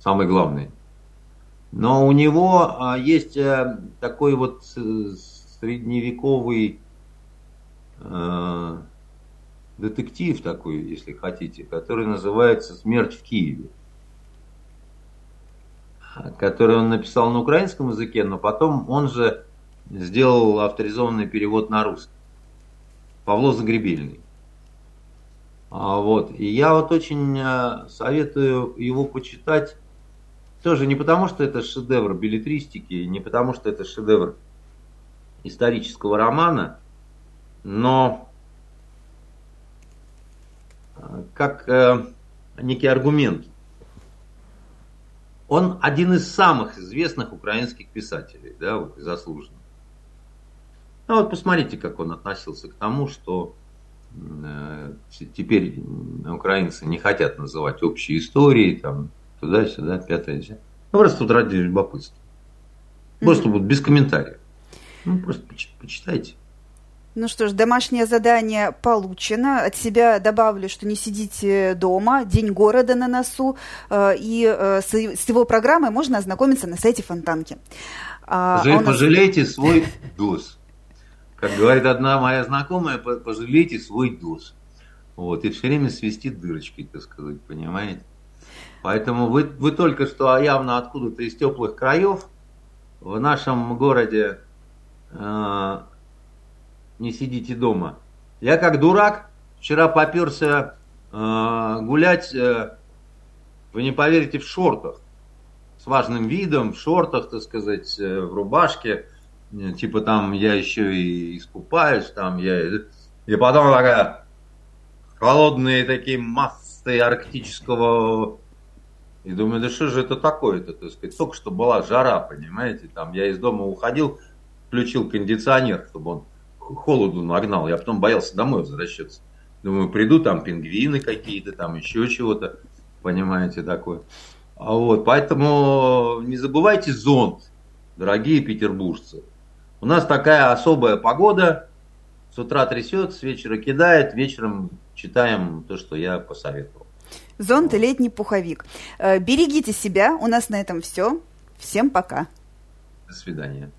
самой главной. Но у него а, есть а, такой вот средневековый детектив такой, если хотите, который называется «Смерть в Киеве», который он написал на украинском языке, но потом он же сделал авторизованный перевод на русский. Павло Загребельный. А, вот. И я вот очень э, советую его почитать. Тоже не потому, что это шедевр билетристики, не потому, что это шедевр исторического романа, но как э, некий аргумент. Он один из самых известных украинских писателей, да, вот, заслуженных. Ну вот посмотрите, как он относился к тому, что э, теперь украинцы не хотят называть общие истории, там, туда-сюда, пятое, Ну, просто тут ради любопытства. Просто вот без комментариев. Ну, просто почитайте. Ну что ж, домашнее задание получено. От себя добавлю, что не сидите дома, День города на носу, э, и э, с его программой можно ознакомиться на сайте Фонтанки. А, а пожалейте свой ДОС. Как говорит одна моя знакомая, пожалейте свой ДОС. Вот, и все время свистит дырочкой, так сказать, понимаете? Поэтому вы, вы только что явно откуда-то из теплых краев в нашем городе э, не сидите дома. Я как дурак вчера поперся э, гулять, э, вы не поверите, в шортах. С важным видом, в шортах, так сказать, э, в рубашке. Э, типа там я еще и искупаюсь, там я... И потом такая холодные такие массы арктического и думаю, да что же это такое-то, так сказать, только что была жара, понимаете, там я из дома уходил, включил кондиционер, чтобы он холоду нагнал, я потом боялся домой возвращаться. Думаю, приду, там пингвины какие-то, там еще чего-то, понимаете, такое. А вот, поэтому не забывайте зонт, дорогие петербуржцы. У нас такая особая погода, с утра трясет, с вечера кидает, вечером читаем то, что я посоветовал. Зонт и летний пуховик. Э, берегите себя. У нас на этом все. Всем пока. До свидания.